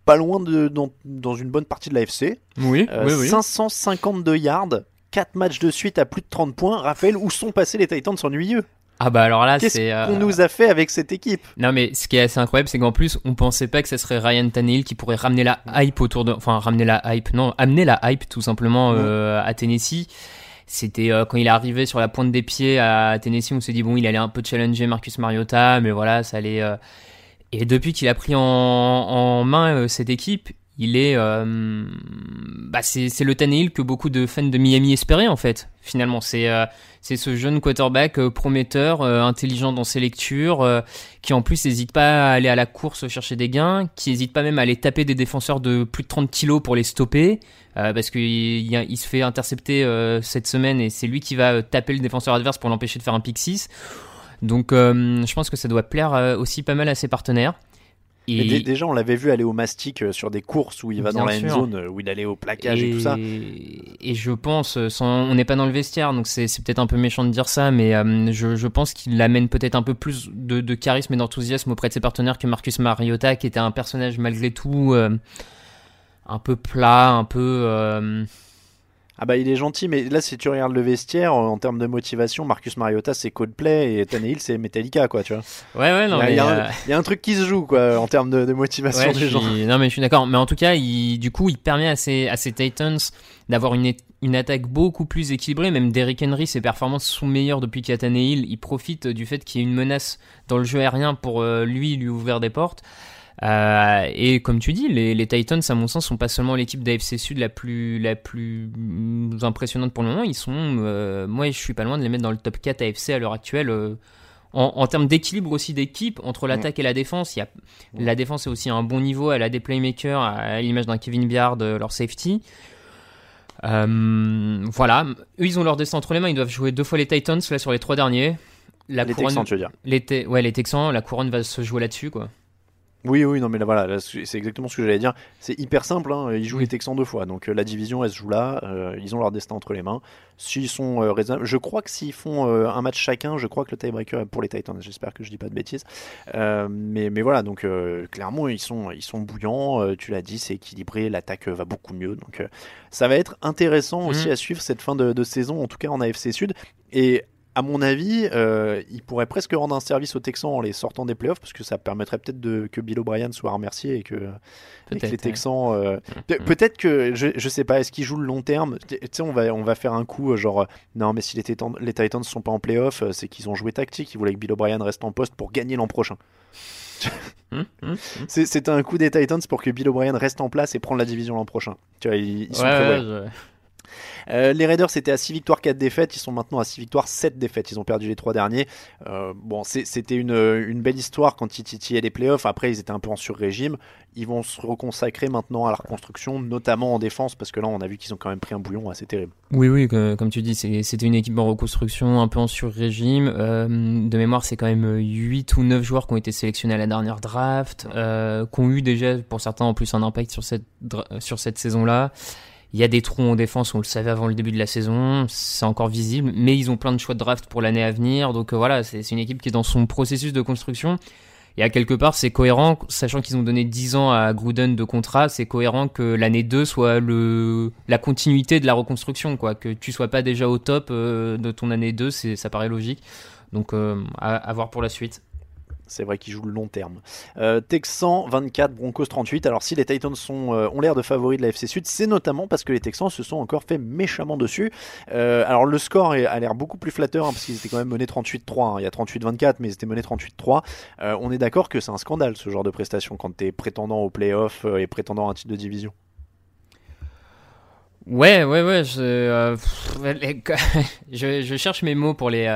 pas loin de dans, dans une bonne partie de l'AFC. Oui, oui, oui. 552 yards, 4 matchs de suite à plus de 30 points. Raphaël, où sont passés les Titans ennuyeux? Ah bah alors là, Qu'est-ce c'est. euh, qu'on nous a fait avec cette équipe? Non mais ce qui est assez incroyable, c'est qu'en plus, on pensait pas que ce serait Ryan Tannehill qui pourrait ramener la hype autour de, enfin ramener la hype, non, amener la hype tout simplement euh, à Tennessee. C'était euh, quand il est arrivé sur la pointe des pieds à Tennessee, on s'est dit bon, il allait un peu challenger Marcus Mariota, mais voilà, ça allait. euh, Et depuis qu'il a pris en, en main euh, cette équipe, il est, euh, bah c'est, le Tannehill que beaucoup de fans de Miami espéraient en fait. Finalement, c'est euh, c'est ce jeune quarterback euh, prometteur, intelligent dans ses lectures, qui en plus n'hésite pas à aller à la course chercher des gains, qui n'hésite pas même à aller taper des défenseurs de plus de 30 kilos pour les stopper, parce qu'il il, se fait intercepter cette semaine et c'est lui qui va taper le défenseur adverse pour l'empêcher de faire un pick 6. Donc je pense que ça doit plaire aussi pas mal à ses partenaires. Et dé- déjà, on l'avait vu aller au mastic euh, sur des courses où il va dans la end zone, euh, où il allait au plaquage et, tout ça. Et je pense, euh, sans, on n'est pas dans le vestiaire, donc c'est c'est peut-être un peu méchant de dire ça, mais euh, je, je pense qu'il amène peut-être un peu plus de, de charisme et d'enthousiasme auprès de ses partenaires que Marcus Mariota, qui était un personnage malgré tout euh, un peu plat, un peu. euh, Ah bah il est gentil, mais là si tu regardes le vestiaire, en termes de motivation, Marcus Mariota c'est Coldplay et Tannehill c'est Metallica quoi, tu vois. Ouais, ouais, non, il, y euh, il y a un truc qui se joue quoi, en termes de, de motivation Ouais, des gens. Non mais je suis d'accord. Mais en tout cas, il, du coup, il permet à ces, à ces Titans d'avoir une, une attaque beaucoup plus équilibrée. Même Derrick Henry, ses performances sont meilleures depuis qu'il y a Tannehill. Il profite du fait qu'il y ait une menace dans le jeu aérien pour euh, lui lui ouvrir des portes. Euh, et comme tu dis, les, les Titans, à mon sens, sont pas seulement l'équipe d'AFC Sud la plus, la plus impressionnante pour le moment. Ils sont, euh, moi, je suis pas loin de les mettre dans le top 4 AFC à l'heure actuelle. euh, en, en termes d'équilibre aussi d'équipe entre l'attaque et la défense, il y a, la défense est aussi à un bon niveau. Elle a des playmakers à l'image d'un Kevin Biard, leur safety. Voilà, eux ils ont leur destin entre les mains. Ils doivent jouer deux fois les Titans là sur les trois derniers. La Les couronne- Texans, tu veux dire. les Te- ouais, les Texans, la couronne va se jouer là-dessus quoi. Oui, oui, non mais là, voilà, là, c'est exactement ce que j'allais dire. C'est hyper simple, hein, ils jouent Oui. les Texans deux fois, donc euh, la division elle se joue là, euh, ils ont leur destin entre les mains. S'ils sont euh, raisonnables, je crois que s'ils font un match chacun, je crois que le tiebreaker est pour les Titans, j'espère que je dis pas de bêtises. Mais, mais voilà, donc clairement ils sont, ils sont bouillants, tu l'as dit, c'est équilibré, l'attaque va beaucoup mieux, donc ça va être intéressant aussi Mhm. à suivre cette fin de, de saison, en tout cas en AFC Sud. Et à mon avis, euh, il pourrait presque rendre un service aux Texans en les sortant des playoffs parce que ça permettrait peut-être de, que Bill O'Brien soit remercié et que, et que Peut-être, les ouais. Texans. euh, pe- Peut-être que je, je sais pas, est-ce qu'ils jouent le long terme? Tu sais, on va on va faire un coup euh, genre non mais si les Titans les Titans sont pas en playoff, euh, c'est qu'ils ont joué tactique. Ils voulaient que Bill O'Brien reste en poste pour gagner l'an prochain. Hum. C'est- C'était un coup des Titans pour que Bill O'Brien reste en place et prendre la division l'an prochain. Tu vois, ils, ils sont Ouais, très- ouais, ouais. je- Euh, les Raiders étaient à 6 victoires, 4 défaites. Ils sont maintenant à 6 victoires, 7 défaites. Ils ont perdu les 3 derniers. Euh, bon, c'était une, belle histoire quand ils titillaient les playoffs. Après, ils étaient un peu en sur-régime. Ils vont se reconsacrer maintenant à la reconstruction, notamment en défense, parce que là, on a vu qu'ils ont quand même pris un bouillon assez terrible. Oui, oui, comme tu dis, c'était une équipe en reconstruction, un peu en sur-régime. Euh, de mémoire, c'est quand même 8 ou 9 joueurs qui ont été sélectionnés à la dernière draft, qui ont eu déjà, pour certains, en plus un impact sur cette saison-là. Il y a des trous en défense, on le savait avant le début de la saison, c'est encore visible, mais ils ont plein de choix de draft pour l'année à venir. Donc euh, voilà, c'est une équipe qui est dans son processus de construction. Et à quelque part, c'est cohérent, sachant qu'ils ont donné 10 ans à Gruden de contrat, c'est cohérent que l'année 2 soit la continuité de la reconstruction, quoi. Que tu sois pas déjà au top euh, de ton année 2, c'est, ça paraît logique. Donc, euh, à voir pour la suite. C'est vrai qu'ils jouent le long terme. Euh, Texans 24, Broncos 38. Alors si les Titans euh, ont l'air de favoris de la FC Sud, c'est notamment parce que les Texans se sont encore fait méchamment dessus. Euh, alors le score a l'air beaucoup plus flatteur hein, parce qu'ils étaient quand même menés 38-3. hein. Il y a 38-24, mais ils étaient menés 38-3. Euh, on est d'accord que c'est un scandale ce genre de prestation quand tu es prétendant au playoff et prétendant à un titre de division. Ouais, ouais, ouais. Je cherche mes mots pour les.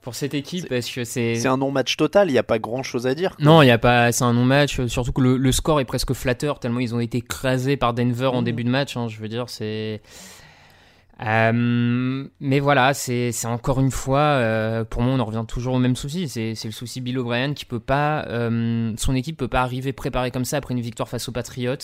Euh, pour cette équipe parce que c'est. C'est un non-match total, il n'y a pas grand-chose à dire. quoi. Non, il y a pas. C'est un non-match. Surtout que le, le score est presque flatteur tellement ils ont été écrasés par Denver en Mhm. début de match. hein, je veux dire, c'est. Euh, mais voilà, c'est encore une fois, euh, pour moi, on en revient toujours au même souci. C'est c'est le souci Bill O'Brien qui peut pas, euh, son équipe peut pas arriver préparée comme ça après une victoire face aux Patriots.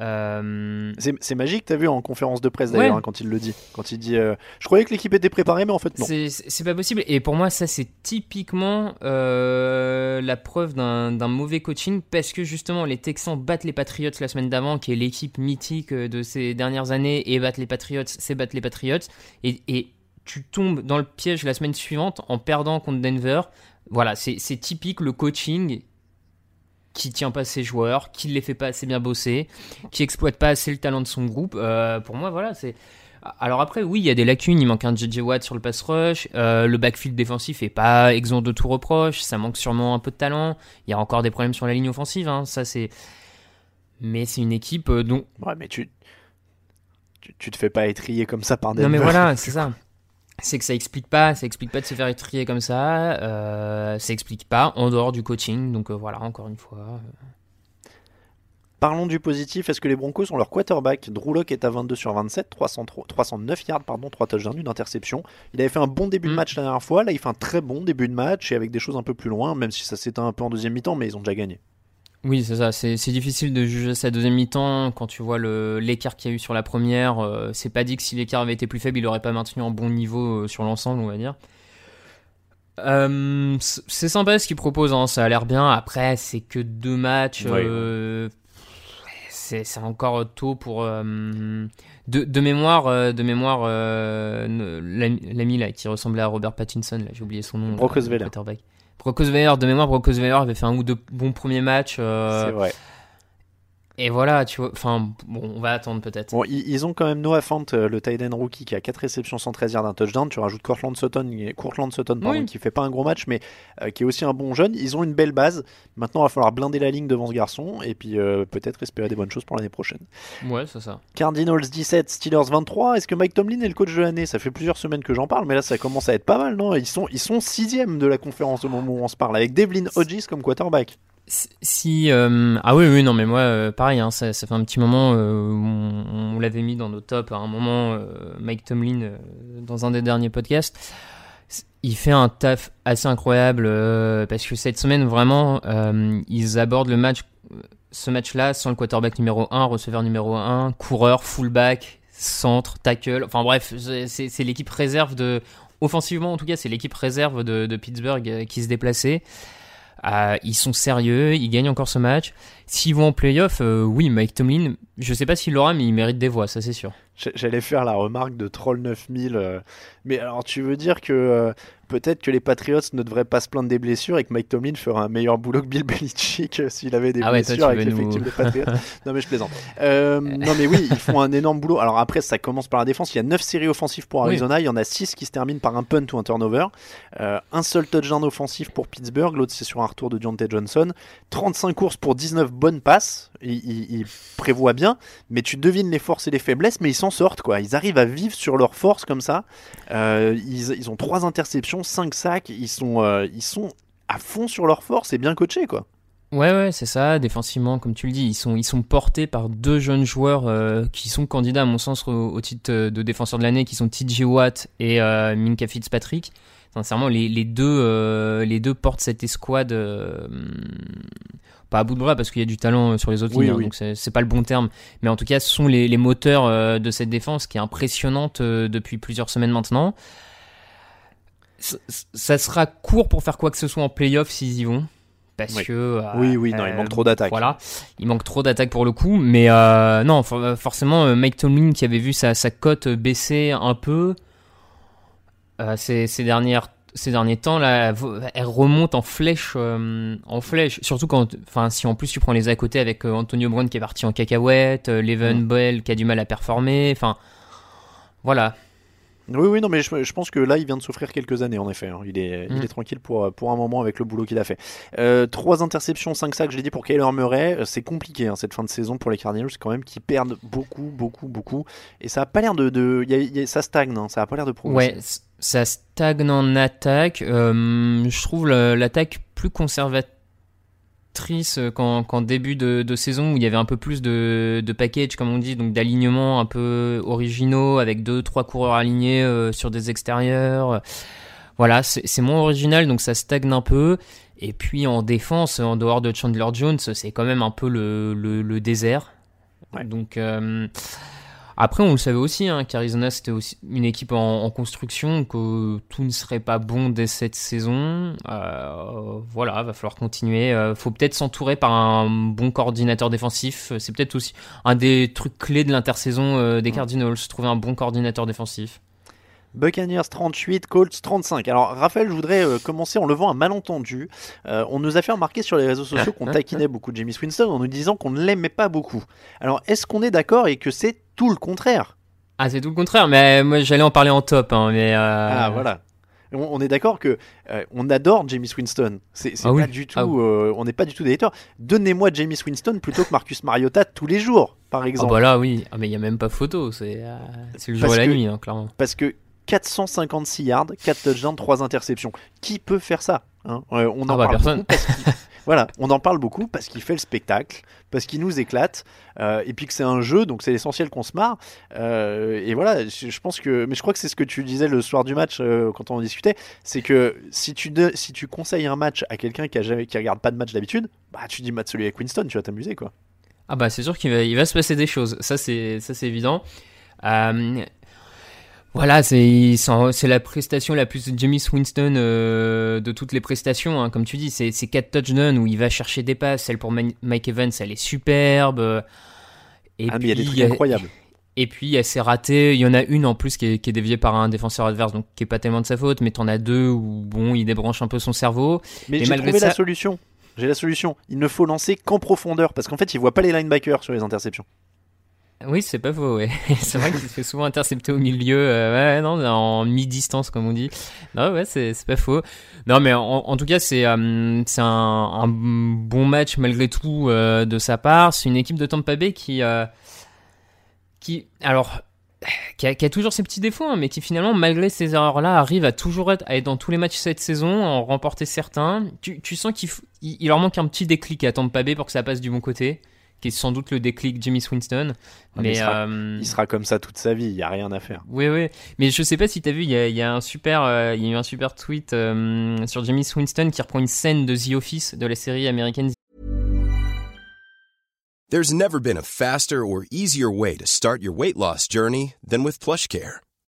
Euh, C'est magique, t'as vu en conférence de presse d'ailleurs Ouais. hein, quand il le dit. Quand il dit, euh, je croyais que l'équipe était préparée, mais en fait non. C'est pas possible. Et pour moi, ça, c'est typiquement euh, la preuve d'un mauvais coaching parce que justement, les Texans battent les Patriots la semaine d'avant, qui est l'équipe mythique de ces dernières années, et battent les Patriots, c'est battre les Patriots. Et, et tu tombes dans le piège la semaine suivante en perdant contre Denver. Voilà, c'est typique le coaching qui tient pas ses joueurs, qui les fait pas assez bien bosser, qui exploite pas assez le talent de son groupe. Euh, pour moi, voilà, c'est. Alors après, oui, il y a des lacunes. Il manque un JJ Watt sur le pass rush. Euh, le backfield défensif est pas exempt de tout reproche. Ça manque sûrement un peu de talent. Il y a encore des problèmes sur la ligne offensive. hein. Ça, c'est. Mais c'est une équipe euh, dont. Ouais, mais tu, tu, tu te fais pas étrier comme ça par Denver. Non mais voilà, c'est ça. C'est que ça explique pas, ça explique pas de se faire étrier comme ça. Euh, ça explique pas en dehors du coaching. Donc euh, voilà, encore une fois. euh. Parlons du positif. Est-ce que les Broncos ont leur quarterback? Drew est à 22 sur 27, 303 309 yards, pardon, 3 touchdowns, une interception. Il avait fait un bon début de Mm. match la dernière fois. Là, il fait un très bon début de match et avec des choses un peu plus loin, même si ça s'éteint un peu en deuxième mi-temps, mais ils ont déjà gagné. Oui, c'est ça. C'est difficile de juger sa deuxième mi-temps quand tu vois le- l'écart qu'il y a eu sur la première. Euh, c'est pas dit que si l'écart avait été plus faible, il aurait pas maintenu un bon niveau euh, sur l'ensemble, on va dire. Euh, c'est sympa ce qu'il propose, hein, ça a l'air bien. Après, c'est que deux matchs. Euh, c'est encore tôt pour. de, de mémoire, de mémoire, l'ami là qui ressemblait à Robert Pattinson, là j'ai oublié son nom. Brock Osweiler. Osweiler, de mémoire, Osweiler avait fait un ou deux bons premiers matchs. euh, C'est vrai. Et voilà, tu vois. Enfin, bon, on va attendre peut-être. Bon, ils, ont quand même Noah Fant, euh, le tight end rookie, qui a 4 réceptions, 113 yards, un touchdown. Tu rajoutes Cortland Sutton, Courtland Sutton pardon, Oui. qui fait pas un gros match, mais euh, qui est aussi un bon jeune. Ils ont une belle base. Maintenant, il va falloir blinder la ligne devant ce garçon et puis euh, peut-être espérer des bonnes choses pour l'année prochaine. Ouais, c'est ça. Cardinals 17, Steelers 23. Est-ce que Mike Tomlin est le coach de l'année? Ça fait plusieurs semaines que j'en parle, mais là ça commence à être pas mal, non? Ils sont ils sont sixième de la conférence au moment où on se parle, avec Devlin Hodges comme quarterback. Si- euh, ah oui oui non mais moi euh, pareil hein, ça, ça fait un petit moment euh, on, l'avait mis dans nos tops à un moment euh, Mike Tomlin dans un des derniers podcasts. Il fait un taf assez incroyable parce que cette semaine vraiment ils abordent le match ce match là sans le quarterback numéro 1 receveur numéro 1 coureur fullback centre tackle. Enfin bref c'est l'équipe réserve de offensivement en tout cas c'est l'équipe réserve de, Pittsburgh qui se déplaçait euh, ils sont sérieux, ils gagnent encore ce match. S'ils vont en playoff, euh, oui, Mike Tomlin, je sais pas s'il l'aura, mais il mérite des voix, ça c'est sûr. J'allais faire la remarque de Troll 9000. euh, mais alors, tu veux dire que euh, peut-être que les Patriots ne devraient pas se plaindre des blessures et que Mike Tomlin ferait un meilleur boulot que Bill Belichick euh, s'il avait des Ah ouais, toi, blessures avec l'effectif nous- des Patriots Non, mais je plaisante. Euh, non, mais oui, ils font un énorme boulot. Alors après, ça commence par la défense. Il y a 9 séries offensives pour Oui. Arizona. Il y en a 6 qui se terminent par un punt ou un turnover. Euh, un seul touchdown offensif pour Pittsburgh. L'autre, c'est sur un retour de Deontay Johnson. 35 courses pour 19 bonnes passes. Il, il- il prévoit bien, mais tu devines les forces et les faiblesses, mais ils s'en sortent quoi. Ils arrivent à vivre sur leurs forces comme ça. Euh, ils, ils ont 3 interceptions, 5 sacs. Ils sont, euh, ils sont à fond sur leurs forces et bien coachés quoi. Ouais, ouais, c'est ça. Défensivement, comme tu le dis, ils sont, ils sont portés par deux jeunes joueurs euh, qui sont candidats, à mon sens, au, au titre euh, de défenseur de l'année, qui sont TJ Watt et euh, Minka Fitzpatrick. Sincèrement, les, les deux, euh, les deux portent cette escouade. euh, pas à bout de bras parce qu'il y a du talent sur les autres Oui, lignes, hein, oui. donc c'est pas le bon terme. Mais en tout cas, ce sont les, les moteurs de cette défense qui est impressionnante depuis plusieurs semaines maintenant. Ça sera court pour faire quoi que ce soit en playoff s'ils y vont. Parce Oui. que. euh, Oui, oui, non, il manque trop d'attaques. Voilà, il manque trop d'attaques pour le coup. Mais euh, non, for- forcément, euh, Mike Tomlin qui avait vu sa, sa cote baisser un peu euh, ces, ces dernières ces derniers temps là elle- remonte en flèche euh, en flèche surtout quand enfin si en plus tu prends les à côté avec euh, Antonio Brown qui est parti en cacahuète euh, Levan Mm. Bell qui a du mal à performer enfin voilà Oui, oui, non, mais je, je pense que là, il vient de souffrir quelques années, en effet. hein. Il, est, il Mm. est tranquille pour, pour un moment avec le boulot qu'il a fait. Euh, trois interceptions, 5 sacs, je l'ai dit pour Kyler Murray. Euh, C'est compliqué hein, cette fin de saison pour les Cardinals, quand même, qui perdent beaucoup, beaucoup, beaucoup. Et ça a pas l'air de. de il y a- il y a- ça stagne, hein, ça a pas l'air de progresser. Ouais, ça stagne en attaque. Euh, je trouve l'attaque plus conservatrice qu'en qu'en début de, de saison où il y avait un peu plus de, de package, comme on dit, donc d'alignements un peu originaux avec deux, trois coureurs alignés euh, sur des extérieurs. Voilà, c'est c'est moins original, donc ça stagne un peu. Et puis en défense, en dehors de Chandler Jones, c'est quand même un peu le, le, le désert. Ouais. Donc euh, après, on le savait aussi, hein, qu'Arizona c'était aussi une équipe en, en construction, que tout ne serait pas bon dès cette saison. Euh, voilà, va falloir continuer. Euh, faut peut-être s'entourer par un bon coordinateur défensif. C'est peut-être aussi un des trucs clés de l'intersaison euh, des Cardinals, trouver un bon coordinateur défensif. Buccaneers 38, Colts 35. Alors, Raphaël, je voudrais euh, commencer en levant un malentendu. Euh, on nous a fait remarquer sur les réseaux sociaux qu'on taquinait beaucoup James Winston en nous disant qu'on ne l'aimait pas beaucoup. Alors, est-ce qu'on est d'accord et que c'est tout le contraire? Ah, c'est tout le contraire, mais moi j'allais en parler en top. Hein, mais euh, Ah, voilà. On, est d'accord que euh, on adore James Winston. C'est Ah oui. pas du tout. Ah oui. euh, on n'est pas du tout des haters. Donnez-moi James Winston plutôt que Marcus Mariota tous les jours, par Ah exemple. bah là, oui. Ah, mais il n'y a même pas photo. C'est euh, c'est le jour Parce et la que- nuit, hein, clairement. Parce que 456 yards, 4 touchdowns, 3 interceptions. Qui peut faire ça hein? Euh, On en Ah bah, parle personne. beaucoup parce qu'il- Voilà, on en parle beaucoup parce qu'il fait le spectacle, parce qu'il nous éclate, euh, et puis que c'est un jeu, donc c'est essentiel qu'on se marre. Euh, et voilà, je, pense que, mais je crois que c'est ce que tu disais le soir du match quand on en discutait, c'est que si tu de- si tu conseilles un match à quelqu'un qui a jamais, qui regarde pas de match d'habitude, bah tu dis match celui avec Winston, tu vas t'amuser quoi. Ah bah c'est sûr qu'il va, il va se passer des choses, ça c'est ça c'est évident. Euh, voilà, c'est la prestation la plus James Winston euh, de toutes les prestations, hein, comme tu dis, c'est c'est quatre touchdowns où il va chercher des passes, celle pour Mike Evans, elle est superbe. Et ah mais il y a des puis, trucs incroyables. Et puis elle s'est ratée, il y en a une en plus qui est, qui est déviée par un défenseur adverse, donc qui est pas tellement de sa faute, mais t'en as deux où bon, il débranche un peu son cerveau. Mais j'ai trouvé la solution. J'ai la solution. Il ne faut lancer qu'en profondeur parce qu'en fait, il voit pas les linebackers sur les interceptions. Oui, c'est pas faux, c'est vrai qu'il se fait souvent intercepter au milieu, euh, non, en mi-distance, comme on dit. Non, ouais, c'est, pas faux. Non, mais en, tout cas, c'est, euh, un, bon match malgré tout euh, de sa part. C'est une équipe de Tampa Bay qui, qui, alors, qui a, toujours ses petits défauts, hein, mais qui finalement, malgré ces erreurs-là, arrive à toujours être, à être dans tous les matchs cette saison, en remporter certains. Tu, sens qu'il leur manque un petit déclic à Tampa Bay pour que ça passe du bon côté, qui est sans doute le déclic Jimmy Winston. Ah, mais mais il sera- euh, Il sera comme ça toute sa vie. Il y a rien à faire. oui, oui. Mais je sais pas si t'as vu, il y a, il y a un super, euh, il y a eu un super tweet euh, sur Jimmy Winston qui reprend une scène de The Office de la série américaine There's never been a faster or easier way to start your weight loss journey than with PlushCare.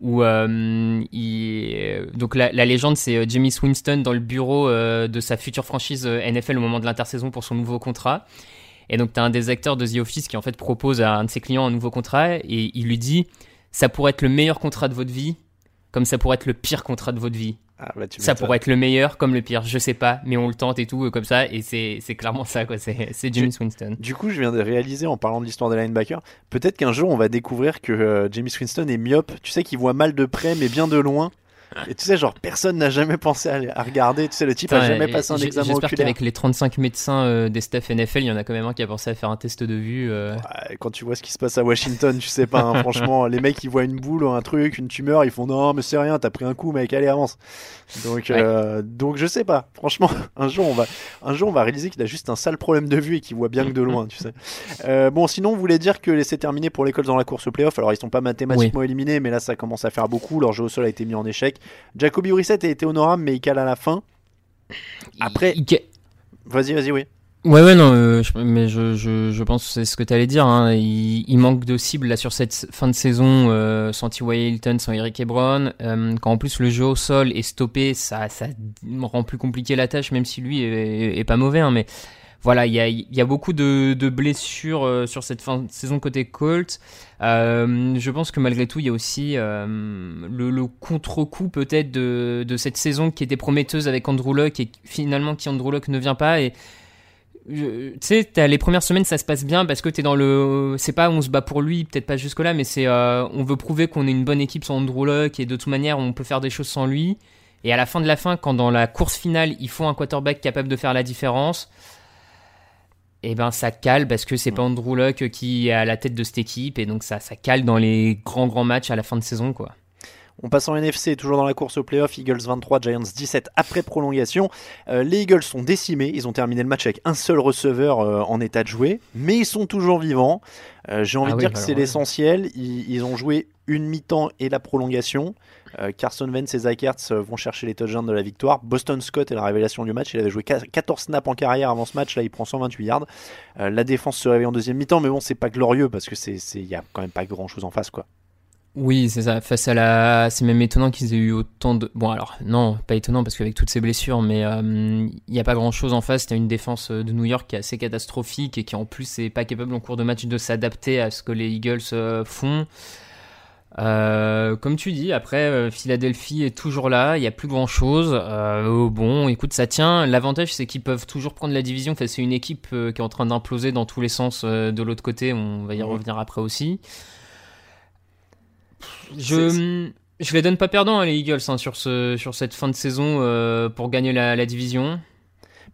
où euh, il- donc la, légende c'est euh, Jimmy Winston dans le bureau euh, de sa future franchise euh, NFL au moment de l'intersaison pour son nouveau contrat. Et donc tu as un des acteurs de The Office qui en fait propose à un de ses clients un nouveau contrat et il lui dit ça pourrait être le meilleur contrat de votre vie comme ça pourrait être le pire contrat de votre vie. Ah, bah, tu Ça pourrait être le meilleur comme le pire, je sais pas, mais on le tente et tout euh, comme ça et c'est clairement ça quoi, c'est Jimmy Winston. Du coup, je viens de réaliser en parlant de l'histoire des linebackers, peut-être qu'un jour on va découvrir que euh, James Winston est myope. Tu sais qu'il voit mal de près, mais bien de loin. Et tu sais, genre personne n'a jamais pensé à, à regarder. Tu sais, le type a Putain, jamais passé un examen J'espère oculaire. qu'avec les 35 médecins euh, des staff NFL, il y en a quand même un qui a pensé à faire un test de vue. euh. Ouais, Quand tu vois ce qui se passe à Washington, tu sais pas. hein, franchement, les mecs ils voient une boule, un truc, une tumeur, ils font non, mais c'est rien, t'as pris un coup, mec, allez avance. Donc, euh, donc je sais pas. Franchement, un jour on va, un jour on va réaliser qu'il a juste un sale problème de vue et qu'il voit bien que de loin, tu sais. Euh, bon, sinon, on voulait dire que c'est terminé pour l'école dans la course au playoff. Alors ils sont pas mathématiquement éliminés, mais là ça commence à faire beaucoup. Leur jeu au sol a été mis en échec. Jacoby Brissett a été honorable, mais il cale à la fin. Après, Il- vas-y, vas-y, oui. Ouais, ouais, non, euh, je- mais je, je, je pense que c'est ce que tu allais dire. Hein. Il, il manque de cible là sur cette fin de saison, euh, sans T.Y. Hilton, sans Eric Ebron. Euh, quand en plus le jeu au sol est stoppé, ça, ça rend plus compliqué la tâche, même si lui est, est pas mauvais. Hein, mais voilà, il y a, il y a beaucoup de, de blessures sur cette fin de saison côté Colts. Euh, je pense que malgré tout, il y a aussi euh, le, contre-coup peut-être de, cette saison qui était prometteuse avec Andrew Luck et finalement qui Andrew Luck ne vient pas. Et tu sais, les premières semaines, ça se passe bien parce que t'es dans le. C'est pas on se bat pour lui, peut-être pas jusque-là, mais c'est euh, on veut prouver qu'on est une bonne équipe sans Andrew Luck et de toute manière, on peut faire des choses sans lui. Et à la fin de la fin, quand dans la course finale, il faut un quarterback capable de faire la différence, et ben ça cale parce que c'est pas Andrew Luck qui est à la tête de cette équipe et donc ça, ça cale dans les grands grands matchs à la fin de saison, quoi. On passe en NFC, toujours dans la course au playoff, Eagles 23, Giants 17 après prolongation. Euh, les Eagles sont décimés, ils ont terminé le match avec un seul receveur euh, en état de jouer, mais ils sont toujours vivants. Euh, J'ai envie Ah de oui, dire que alors, c'est ouais. l'essentiel. Ils, ils ont joué une mi-temps et la prolongation. Euh, Carson Wentz et Zach euh, vont chercher les touchdowns de la victoire. Boston Scott est la révélation du match. Il avait joué 14 snaps en carrière avant ce match. Là, il prend 128 yards. Euh, la défense se réveille en deuxième mi-temps, mais bon, c'est pas glorieux parce que c'est, c'est, y a quand même pas grand-chose en face, quoi. Oui, c'est ça. Face à la, c'est même étonnant qu'ils aient eu autant de. Bon, alors non, pas étonnant parce qu'avec toutes ces blessures, mais il n'y a pas grand-chose en face. T'as une défense euh, de New York qui est assez catastrophique et qui en plus est pas capable en cours de match de s'adapter à ce que les Eagles euh, font. Euh, comme tu dis, après euh, Philadelphie est toujours là, il n'y a plus grand chose. Euh, bon, écoute, ça tient. L'avantage, c'est qu'ils peuvent toujours prendre la division. Enfin, c'est une équipe euh, qui est en train d'imploser dans tous les sens de l'autre côté. On va y revenir après aussi. Je, je les donne pas perdants, hein, les Eagles, hein, sur, ce, sur cette fin de saison euh, pour gagner la, la division.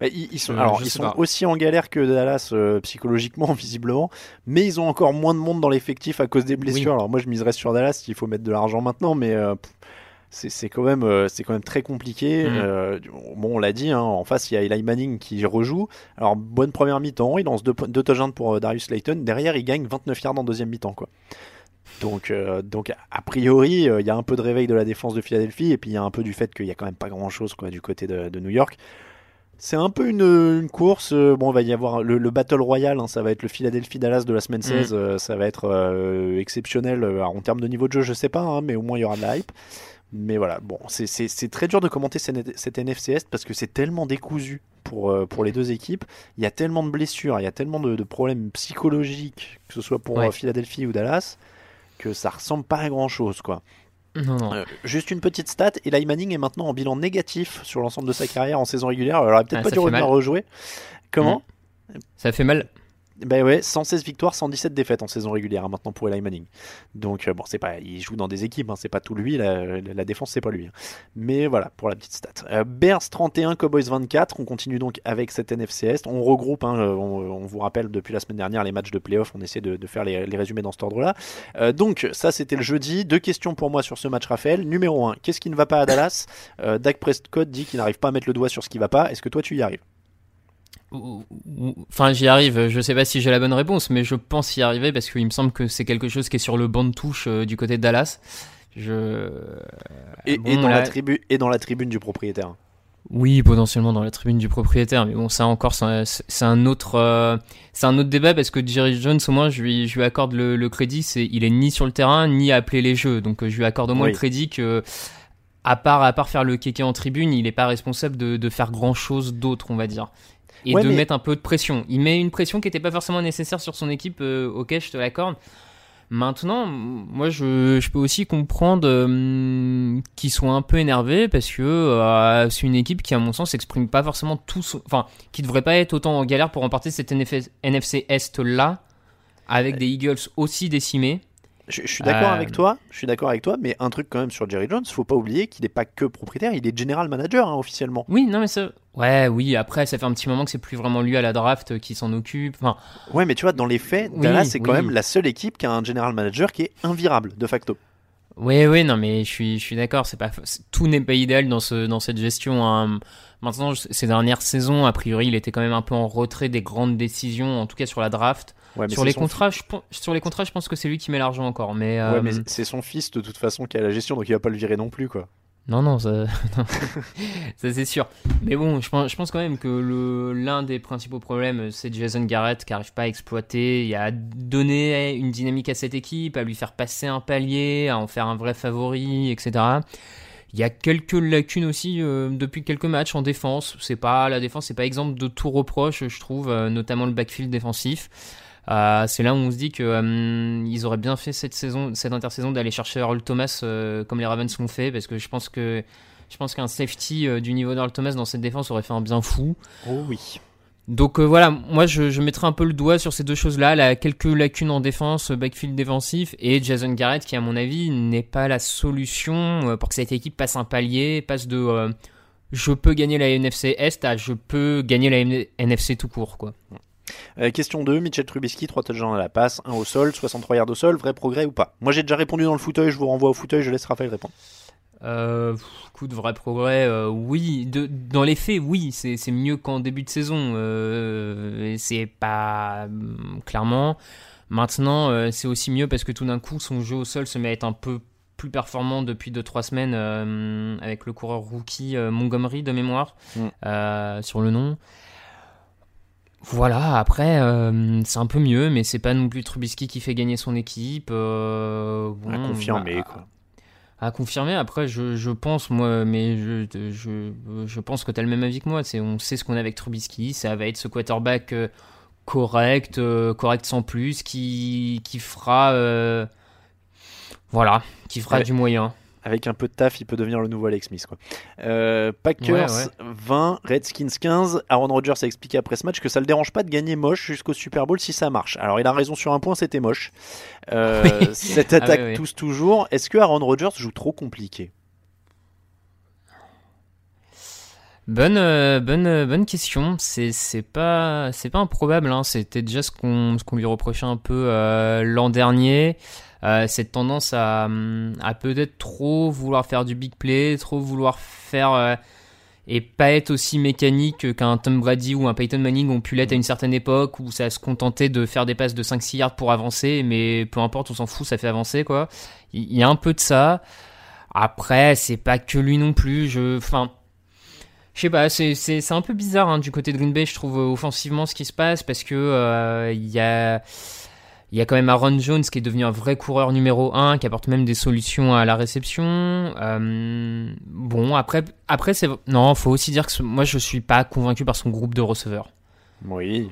Ils, ils sont, Euh, alors, ils sont pas. aussi en galère que Dallas euh, psychologiquement, visiblement, mais ils ont encore moins de monde dans l'effectif à cause des blessures. Oui. Alors moi, je miserais sur Dallas, il faut mettre de l'argent maintenant, mais euh, c'est quand même, quand même très compliqué. Euh, bon, on l'a dit, hein, en face, il y a Eli Manning qui rejoue. Alors bonne première mi-temps, il lance deux, deux touchdowns pour Darius Layton. Derrière, il gagne 29 yards en deuxième mi-temps, quoi. Donc, euh, donc a priori, euh, il y a un peu de réveil de la défense de Philadelphie, et puis il y a un peu du fait qu'il y a quand même pas grand-chose quoi du côté de, de New York. C'est un peu une, une course. euh, Bon, il va y avoir le, le Battle Royale, hein, ça va être le Philadelphie-Dallas de la semaine 16. euh, ça va être euh, exceptionnel. en termes de niveau de jeu, je sais pas, hein, mais au moins il y aura de la hype. Mais voilà, bon, c'est- très dur de commenter cette, NFC Est parce que c'est tellement décousu pour, pour les deux équipes. Il y a tellement de blessures, il y a tellement de, de problèmes psychologiques, que ce soit pour Ouais. Philadelphie ou Dallas, que ça ressemble pas à grand chose, quoi. Non, non. Euh, juste une petite stat, Eli Manning est maintenant en bilan négatif sur l'ensemble de sa carrière en saison régulière. Alors, il aurait peut-être Ah, pas dû revenir mal. rejouer. Comment Ça fait mal. Ben ouais, 116 victoires, 117 défaites en saison régulière hein, maintenant pour Eli Manning. Donc euh, bon, c'est pas, il joue dans des équipes, hein, c'est pas tout lui. La, défense, c'est pas lui. hein. Mais voilà pour la petite stat. Euh, Bears 31, Cowboys 24. On continue donc avec cette NFC Est. On regroupe. euh, on, vous rappelle depuis la semaine dernière les matchs de playoff. On essaie de, faire les, résumés dans cet ordre-là. Euh, donc ça, c'était le jeudi. Deux questions pour moi sur ce match, Raphaël. Numéro 1, qu'est-ce qui ne va pas à Dallas? Dak Prescott dit qu'il n'arrive pas à mettre le doigt sur ce qui va pas. Est-ce que toi tu y arrives? Enfin, j'y arrive. Je sais pas si j'ai la bonne réponse, mais je pense y arriver parce qu'il me semble que c'est quelque chose qui est sur le banc de touche euh, du côté de Dallas. Je. et, Bon, et dans là- la tribu, et dans la tribune du propriétaire. Oui, potentiellement dans la tribune du propriétaire, mais bon, ça encore, c'est un- autre, euh, c'est un autre débat parce que Jerry Jones, au moins, je lui, je lui accorde le, le crédit, c'est, il est ni sur le terrain ni à appeler les jeux, donc euh, je lui accorde au moins Oui. le crédit que, à part, à part faire le kéké en tribune, il n'est pas responsable de, de faire grand chose d'autre, on va dire. Et Ouais, de mais- mettre un peu de pression. Il met une pression qui n'était pas forcément nécessaire sur son équipe, euh, ok, je te l'accorde. Maintenant, moi, je, je peux aussi comprendre euh, qu'ils soient un peu énervés parce que euh, c'est une équipe qui, à mon sens, exprime pas forcément tout, son- enfin, qui devrait pas être autant en galère pour remporter cette NF NFC Est là, avec des Eagles aussi décimés. Je, je suis d'accord Euh, avec toi, je suis d'accord avec toi, mais un truc quand même sur Jerry Jones, faut pas oublier qu'il n'est pas que propriétaire, il est general manager hein, officiellement. Oui, non, mais ça, ouais, oui. Après, ça fait un petit moment que c'est plus vraiment lui à la draft euh, qui s'en occupe. Enfin, Ouais, mais tu vois, dans les faits, Oui, Dallas c'est quand même la seule équipe qui a un general manager qui est invirable de facto. Oui, oui, non, mais je suis, je suis d'accord. C'est pas, tout n'est pas idéal dans ce, dans cette gestion. hein. Maintenant, ces dernières saisons, a priori, il était quand même un peu en retrait des grandes décisions, en tout cas sur la draft. Ouais, mais sur les contrats, je, sur les contrats, je pense que c'est lui qui met l'argent encore. Mais, Ouais, euh, mais c'est son fils de toute façon qui a la gestion, donc il va pas le virer non plus quoi. non, non, ça, c'est sûr. Mais bon, je pense, je pense quand même que l'un des principaux problèmes, c'est Jason Garrett qui arrive pas à exploiter, et à donner une dynamique à cette équipe, à lui faire passer un palier, à en faire un vrai favori, etc. Il y a quelques lacunes aussi euh, depuis quelques matchs en défense. C'est pas la défense, c'est pas exemple de tout reproche, je trouve, euh, notamment le backfield défensif. Euh, c'est là où on se dit que euh, ils auraient bien fait cette saison, cette intersaison d'aller chercher Earl Thomas euh, comme les Ravens l'ont fait, parce que je pense que je pense qu'un safety euh, du niveau d'Earl Thomas dans cette défense aurait fait un bien fou. Oh oui. Donc voilà, moi je, je mettrai un peu le doigt sur ces deux choses-là, là, quelques lacunes en défense, backfield défensif, et Jason Garrett qui à mon avis n'est pas la solution pour que cette équipe passe un palier, passe de je peux gagner la NFC Est à je peux gagner la NFC tout court quoi. Euh, question 2, Mitchell Trubisky, 3 touchdowns à la passe, 1 au sol, 63 yards au sol, vrai progrès ou pas? Moi j'ai déjà répondu dans le fauteuil, je vous renvoie au fauteuil, je laisse Raphaël répondre. euh, coup de vrai progrès, euh, oui. De, dans les faits, oui, c'est mieux qu'en début de saison. Euh, c'est pas hum, clairement. Maintenant, c'est aussi mieux parce que tout d'un coup, son jeu au sol se met à être un peu plus performant depuis 2-3 semaines avec le coureur rookie Montgomery de mémoire Mm. sur le nom. Voilà, après, euh, c'est un peu mieux, mais c'est pas non plus Trubisky qui fait gagner son équipe. euh, À confirmer, bah, quoi. à confirmer. Après, je, je pense, moi, mais je, je, je pense que tu as le même avis que moi. On sait ce qu'on a avec Trubisky. Ça va être ce quarterback euh, correct, euh, correct sans plus, qui, qui fera. euh, voilà, qui fera Ouais. du moyen. Avec un peu de taf, il peut devenir le nouveau Alex Smith. Quoi. Euh, Packers Ouais, 20, Redskins 15. Aaron Rodgers a expliqué après ce match que ça le dérange pas de gagner moche jusqu'au Super Bowl si ça marche. Alors il a raison sur un point, c'était moche. Euh, Oui. Cette Ah attaque tous toujours. Est-ce que Aaron Rodgers joue trop compliqué? Bonne, euh, bonne, euh, bonne question. C'est, c'est pas, c'est pas improbable. Hein. C'était déjà ce qu'on, ce qu'on lui reprochait un peu euh, l'an dernier. Euh, cette tendance à, peut-être trop vouloir faire du big play, trop vouloir faire euh, et pas être aussi mécanique qu'un Tom Brady ou un Peyton Manning ont pu l'être à une certaine époque où ça se contentait de faire des passes de 5-6 yards pour avancer, mais peu importe, on s'en fout, ça fait avancer quoi. Il y a un peu de ça. Après, c'est pas que lui non plus. Je, enfin, je sais pas, c'est, un peu bizarre hein, du côté de Green Bay, je trouve, euh, offensivement, ce qui se passe, parce que il y a. Il y a quand même Aaron Jones qui est devenu un vrai coureur numéro 1, qui apporte même des solutions à la réception. Euh, bon, après, après c'est non, faut aussi dire que moi je suis pas convaincu par son groupe de receveurs. Oui.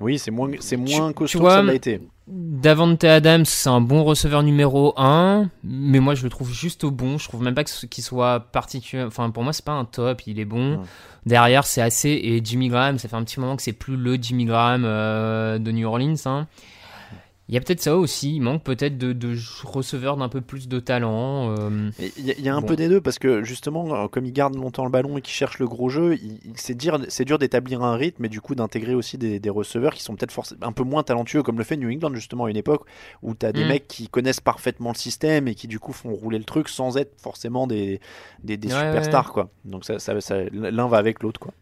Oui, c'est moins, c'est moins tu costaud vois, que ça l'a été. Davante Adams, c'est un bon receveur numéro 1, mais moi je le trouve juste au bon. Je trouve même pas qu'il soit particulier. Enfin, pour moi, c'est pas un top, il est bon. Derrière, c'est assez. Et Jimmy Graham, ça fait un petit moment que c'est plus le Jimmy Graham euh, de New Orleans. hein. Il y a peut-être ça aussi, il manque peut-être de, de receveurs d'un peu plus de talent. euh, Il y, a- il y a un Bon. peu des deux parce que justement, euh, comme il garde longtemps le ballon et qu'il cherche le gros jeu, c'est dur, d'établir un rythme et du coup d'intégrer aussi des, des receveurs qui sont peut-être un peu moins talentueux, comme le fait New England justement à une époque où tu as des Mm. mecs qui connaissent parfaitement le système et qui du coup font rouler le truc sans être forcément des, des, des Ouais, superstars quoi. Donc ça, ça- ça- l'un va avec l'autre quoi.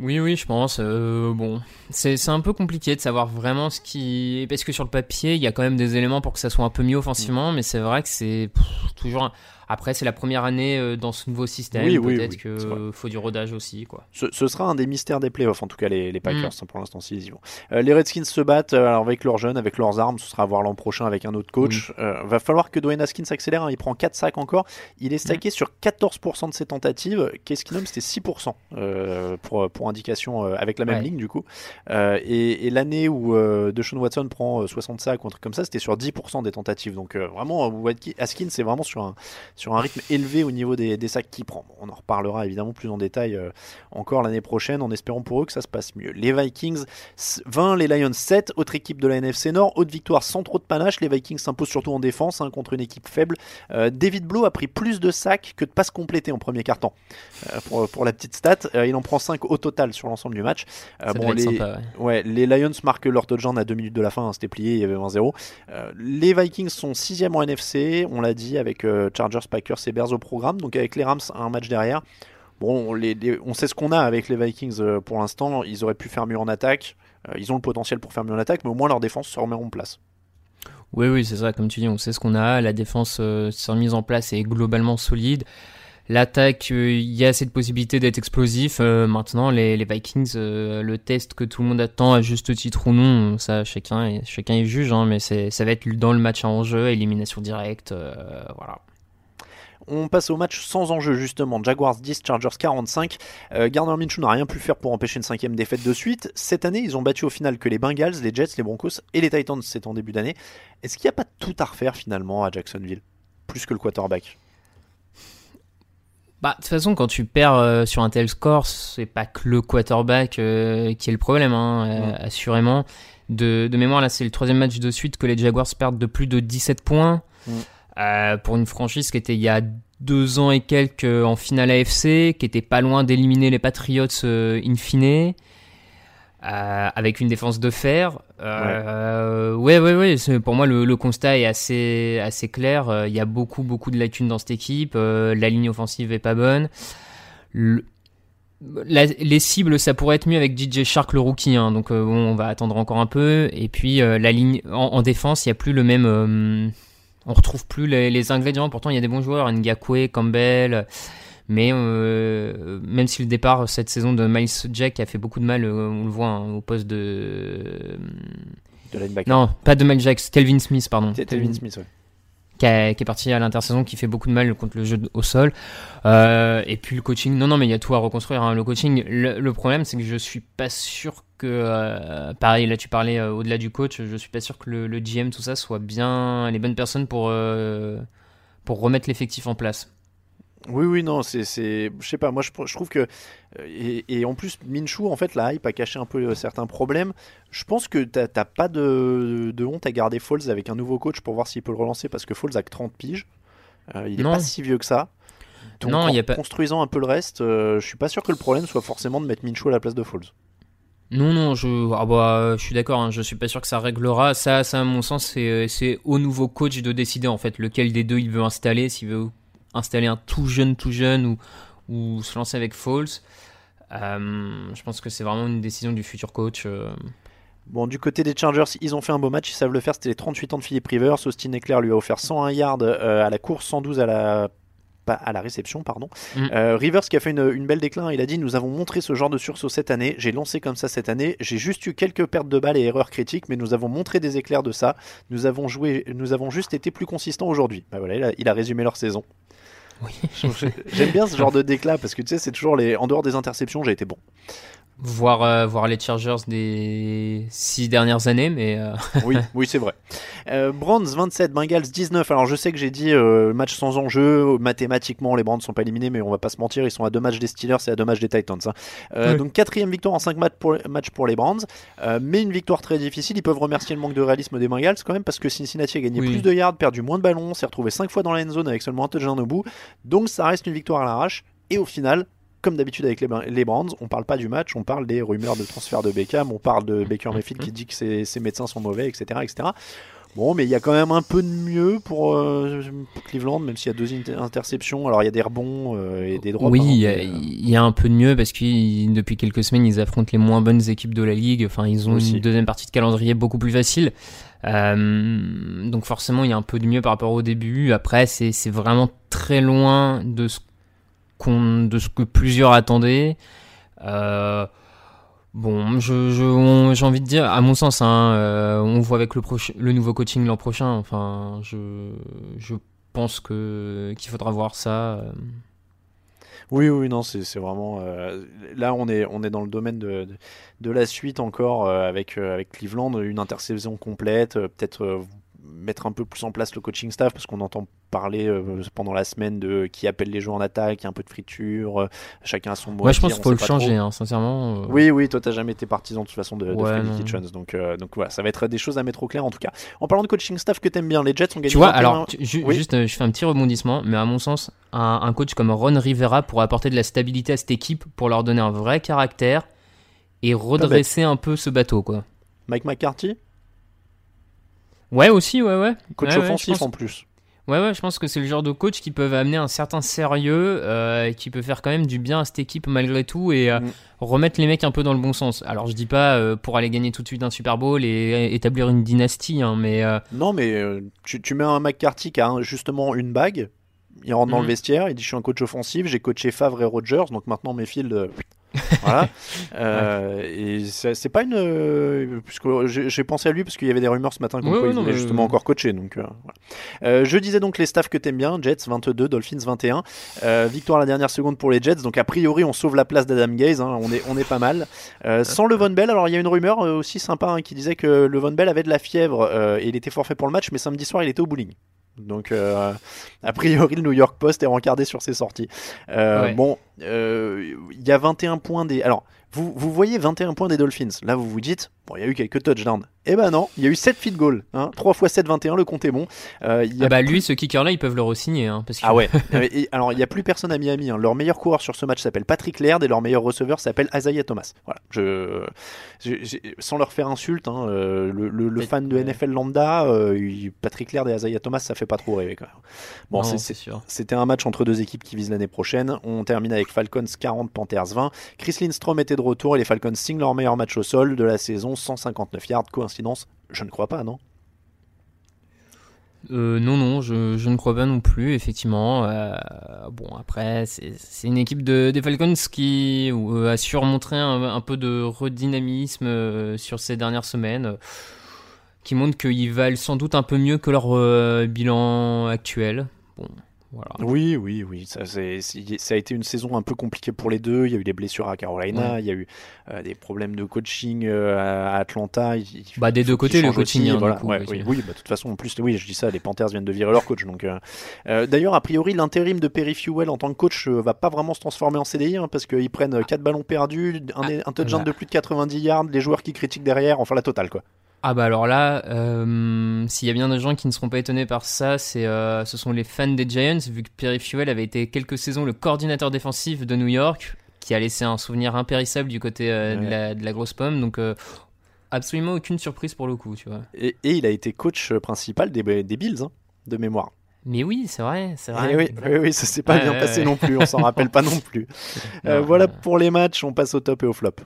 Oui, oui, je pense. euh, bon, c'est c'est un peu compliqué de savoir vraiment ce qui. Parce que sur le papier, il y a quand même des éléments pour que ça soit un peu mieux offensivement, mais c'est vrai que c'est toujours. un- Après, c'est la première année euh, dans ce nouveau système. Oui, oui, Peut-être oui, qu'il faut du rodage aussi, quoi. Ce, ce sera un des mystères des playoffs, en tout cas les, les Packers, Mm. hein, pour l'instant, s'ils y vont. Euh, les Redskins se battent euh, alors avec leurs jeunes, avec leurs armes, ce sera à voir l'an prochain avec un autre coach. Euh, va falloir que Dwayne Haskins s'accélère, hein, il prend 4 sacs encore. Il est stacké sur 14% de ses tentatives. Qu'est-ce qu'il nomme? C'était 6% euh, pour, pour indication avec la même Ouais. ligne, du coup. Et et l'année où Deshaun Watson prend euh, 60 sacs ou un truc comme ça, c'était sur 10% des tentatives. Donc vraiment, Haskins, c'est vraiment sur un, sur un rythme élevé au niveau des, des sacs qu'il prend. On en reparlera évidemment plus en détail euh, encore l'année prochaine en espérant pour eux que ça se passe mieux. Les Vikings 20, les Lions 7, autre équipe de la NFC Nord, haute victoire sans trop de panache. Les Vikings s'imposent surtout en défense hein, contre une équipe faible. Euh, David Blow a pris plus de sacs que de passes complétées en premier quart-temps. Euh, pour, pour la petite stat, il en prend 5 au total sur l'ensemble du match. Bon, les, sympa, ouais. Ouais, les Lions marquent leur touchdown à 2 minutes de la fin, hein, c'était plié, il y avait 1-0. Euh, les Vikings sont 6 en NFC, on l'a dit, avec Chargers, Packers et Bears au programme, donc avec les Rams un match derrière. Bon, on sait ce qu'on a avec les Vikings euh, pour l'instant, ils auraient pu faire mieux en attaque, Euh, ils ont le potentiel pour faire mieux en attaque, mais au moins leur défense se remet en place. Oui, oui, c'est ça, comme tu dis, on sait ce qu'on a. La défense euh, s'est remise en place et est globalement solide. L'attaque, euh, il y a cette possibilité d'être explosif. Maintenant, les, Vikings, le test que tout le monde attend, à juste titre ou non, ça, chacun, chacun est juge, hein, mais ça va être dans le match à enjeu, élimination directe, voilà. On passe au match sans enjeu justement. Jaguars 10, Chargers 45. Euh, Gardner Minshew n'a rien pu faire pour empêcher une cinquième défaite de suite. Cette année, ils ont battu au final que les Bengals, les Jets, les Broncos et les Titans. C'est en début d'année. Est-ce qu'il n'y a pas tout à refaire finalement à Jacksonville? Plus que le quarterback. Bah, de toute façon, quand tu perds euh, sur un tel score, c'est pas que le quarterback euh, qui est le problème, hein, euh, assurément. De, de mémoire, là, c'est le troisième match de suite que les Jaguars perdent de plus de 17 points. Mm. Euh, pour une franchise qui était il y a deux ans et quelques en finale AFC, qui était pas loin d'éliminer les Patriots euh, in fine. euh, avec une défense de fer. Euh, ouais, ouais, ouais. c'est- pour moi, le, le constat est assez, assez clair. Euh, Il y a beaucoup, beaucoup de lacunes dans cette équipe. Euh, la ligne offensive est pas bonne. Le- la- les cibles, ça pourrait être mieux avec DJ Shark le rookie, hein, donc bon, on va attendre encore un peu. Et puis la ligne en, en défense, il y a plus le même, on retrouve plus les, les ingrédients. Pourtant, il y a des bons joueurs, Ngakwe, Campbell, mais euh, même si le départ cette saison de Miles Jack a fait beaucoup de mal, euh, on le voit hein, au poste de De linebacker. non, pas de Miles Jack, Kelvin Smith, pardon. Telvin Smith, ouais. Qui, est parti à l'intersaison, qui fait beaucoup de mal contre le jeu au sol. Euh, et puis le coaching, non, non, mais il y a tout à reconstruire. hein. Le coaching, le, problème, c'est que je suis pas sûr que, euh, pareil, là tu parlais euh, au-delà du coach, je suis pas sûr que le, le GM, tout ça, soit bien les bonnes personnes pour, pour remettre l'effectif en place. Oui, oui, non, c'est, c'est, je sais pas, moi je, je trouve que, euh, et, et en plus, Minshew, en fait, la hype a caché un peu euh, certains problèmes. Je pense que t'as, t'as pas de, de honte à garder Foles avec un nouveau coach pour voir s'il peut le relancer parce que Foles a que 30 piges. Euh, il est Non. pas si vieux que ça. Donc, Non, en il y a pas- construisant un peu le reste, euh, je suis pas sûr que le problème soit forcément de mettre Minshew à la place de Foles. Non, non, je, ah bah, je suis d'accord, hein, je suis pas sûr que ça réglera. Ça, ça à mon sens, c'est, c'est au nouveau coach de décider en fait lequel des deux il veut installer, s'il veut installer un tout jeune, tout jeune ou, ou se lancer avec Foles. Euh, je pense que c'est vraiment une décision du futur coach. euh. Bon, du côté des Chargers, ils ont fait un beau match, ils savent le faire. C'était les 38 ans de Philippe Rivers. Austin Eckler lui a offert 101 yards euh, à la course, 112 à la pas à la réception, pardon. Mm. Euh, Rivers qui a fait une, une belle déclin, il a dit Nous avons montré ce genre de sursaut cette année. J'ai lancé comme ça cette année. J'ai juste eu quelques pertes de balles et erreurs critiques, mais nous avons montré des éclairs de ça. Nous avons joué, nous avons juste été plus consistants aujourd'hui. Bah voilà, il a, il a résumé leur saison. Oui. J'aime bien ce genre de déclat parce que tu sais, c'est toujours les. En dehors des interceptions, j'ai été bon. Voir, euh, voir les Chargers des six dernières années, mais euh, Oui, oui, c'est vrai. Euh, Brands 27, Bengals 19. Alors je sais que j'ai dit euh, match sans enjeu. Mathématiquement, les Brands sont pas éliminés, mais on va pas se mentir, ils sont à deux matchs des Steelers et à deux matchs des Titans. hein. Euh, Oui. Donc quatrième victoire en 5 matchs pour, matchs pour les Brands, Euh, mais une victoire très difficile. Ils peuvent remercier le manque de réalisme des Bengals quand même parce que Cincinnati a gagné Oui. plus de yards, perdu moins de ballons, s'est retrouvé 5 fois dans la end zone avec seulement un touchdown au bout. Donc ça reste une victoire à l'arrache. Et au final, comme d'habitude avec les, les Brands, on parle pas du match, on parle des rumeurs de transfert de Beckham, on parle de Baker Mayfield qui dit que ses, ses médecins sont mauvais, etc., etc. Bon, mais il y a quand même un peu de mieux pour, euh, pour Cleveland, même s'il y a deux inter- interceptions. Alors il y a des rebonds euh, et des droits. oui, il y, a- il y a un peu de mieux parce que depuis quelques semaines, ils affrontent les moins bonnes équipes de la ligue. Enfin, ils ont Aussi. une deuxième partie de calendrier beaucoup plus facile. Euh, donc forcément, il y a un peu de mieux par rapport au début. Après, c'est vraiment très loin de ce de ce que plusieurs attendaient. Euh, bon, j'ai envie de dire, à mon sens, hein, euh, on voit avec le, le nouveau coaching l'an prochain. Enfin, je, pense que qu'il faudra voir ça. euh. Oui, oui, non, c'est vraiment. là, on est, on est dans le domaine de, de, la suite encore avec, avec Cleveland, une intersaison complète, peut-être mettre un peu plus en place le coaching staff parce qu'on entend parler euh, pendant la semaine de qui appelle les joueurs en attaque, un peu de friture, euh, chacun a son mot. Moi, à je pense qu'il faut le changer, hein, sincèrement. euh. Oui, oui, toi t'as jamais été partisan de toute façon de, Ouais. Kitchens, donc, donc voilà, ça va être des choses à mettre au clair en tout cas. En parlant de coaching staff que t'aimes bien, les Jets ont gagné. Tu vois, 21. alors, tu- ju- Oui. juste, je fais un petit rebondissement, mais à mon sens, un, un coach comme Ron Rivera pourrait apporter de la stabilité à cette équipe pour leur donner un vrai caractère et redresser un peu ce bateau, quoi. Mike McCarthy, Ouais, aussi, ouais, ouais. coach Ouais, ouais, je offensif pense- en plus. Ouais, ouais, je pense que c'est le genre de coach qui peuvent amener un certain sérieux, euh, et qui peut faire quand même du bien à cette équipe malgré tout et euh, Mm. remettre les mecs un peu dans le bon sens. Alors, je dis pas euh, pour aller gagner tout de suite un Super Bowl et établir une dynastie, hein, mais euh, Non, mais tu, tu mets un McCarthy qui a un- justement une bague, il rentre dans le vestiaire, il dit je suis un coach offensif, j'ai coaché Favre et Rogers, donc maintenant mes fields. voilà. Euh, Et c'est pas une. euh, puisque j'ai pensé à lui parce qu'il y avait des rumeurs ce matin comme Ouais, justement encore coacher. Donc, euh, voilà. Euh, je disais donc les staffs que t'aimes bien Jets 22, Dolphins 21. Euh, victoire à la dernière seconde pour les Jets, donc a priori on sauve la place d'Adam Gaze, hein, on, est, on est pas mal. Sans Levon Bell, alors il y a une rumeur aussi sympa hein, qui disait que Levon Bell avait de la fièvre et il était forfait pour le match, mais samedi soir il était au bowling. Donc, euh, a priori, le New York Post est rencardé sur ses sorties. Euh, Ouais. Bon, euh, il y a 21 points des. Alors, vous, vous voyez 21 points des Dolphins. Là, vous vous dites, bon, il y a eu quelques touchdowns. Eh ben non, il y a eu 7 feed goals. Hein. 3 x 7, 21, le compte est bon. Euh, il y a Ah bah plus- lui, ce kicker-là, ils peuvent le re-signer. Hein, parce que... Ah ouais. Et- alors, il n'y a plus personne à Miami. hein. Leur meilleur coureur sur ce match s'appelle Patrick Laird et leur meilleur receveur s'appelle Isaiah Thomas. Voilà. Je, je- je- sans leur faire insulte, hein, euh, le, le- le Mais- fan de. NFL lambda, euh, Patrick Laird et Isaiah Thomas, ça fait pas trop rêver quand même. Bon, c'était un match entre deux équipes qui visent l'année prochaine. On termine avec Falcons 40, Panthers 20. Chris Lindstrom était de retour et les Falcons signent leur meilleur match au sol de la saison, 159 yards. Coïncidence Je ne crois pas, non Euh, non, non, je, ne crois pas non plus, effectivement. Euh, bon, après, c'est une équipe de, des Falcons qui euh, a su un, un peu de redynamisme euh, sur ces dernières semaines, qui montre qu'ils valent sans doute un peu mieux que leur bilan actuel. Bon, voilà. Oui, oui, oui. Ça, a été une saison un peu compliquée pour les deux. Il y a eu des blessures à Carolina, Ouais. il y a eu euh, des problèmes de coaching euh, à Atlanta. Il- Bah, des deux côtés, le coaching, aussi, hein, voilà. coup, Ouais, oui, oui, bah, de toute façon, en plus, oui, je dis ça, les Panthers viennent de virer leur coach. Donc, euh, D'ailleurs, a priori, l'intérim de Perry Fewell en tant que coach va pas vraiment se transformer en CDI hein, parce qu'ils prennent 4 ballons perdus, un, un touchdown de plus de 90 yards, les joueurs qui critiquent derrière, enfin la totale quoi. Ah bah alors là, euh, s'il y a bien des gens qui ne seront pas étonnés par ça, c'est euh, ce sont les fans des Giants, vu que Perry Fewell avait été quelques saisons le coordinateur défensif de New York, qui a laissé un souvenir impérissable du côté euh, de, la, de la grosse pomme, donc absolument aucune surprise pour le coup, tu vois. Et, et il a été coach principal des, des Bills, hein, de mémoire. Mais oui, c'est vrai, c'est vrai. Eh oui, oui, oui, ça s'est pas bien passé non plus, on s'en rappelle pas non plus. Non, voilà pour les matchs, on passe au top et au flop.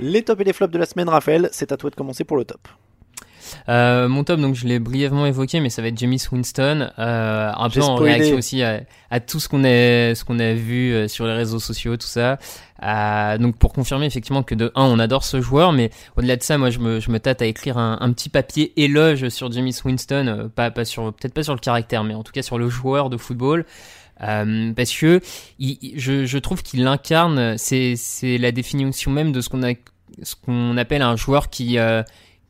Les tops et les flops de la semaine, Raphaël, c'est à toi de commencer pour le top. Euh, mon top, donc je l'ai brièvement évoqué, mais ça va être James Winston, euh, un peu en réaction aussi à, à tout ce qu'on a, ce qu'on a vu euh, sur les réseaux sociaux, tout ça. Euh, donc pour confirmer effectivement que de un, on adore ce joueur, mais au-delà de ça, moi je me, je me tâte à écrire un, un petit papier éloge sur James Winston, pas, pas sur, peut-être pas sur le caractère, mais en tout cas sur le joueur de football. Euh, parce que je, je trouve qu'il incarne, c'est, la définition même de ce qu'on appelle un joueur qui, euh,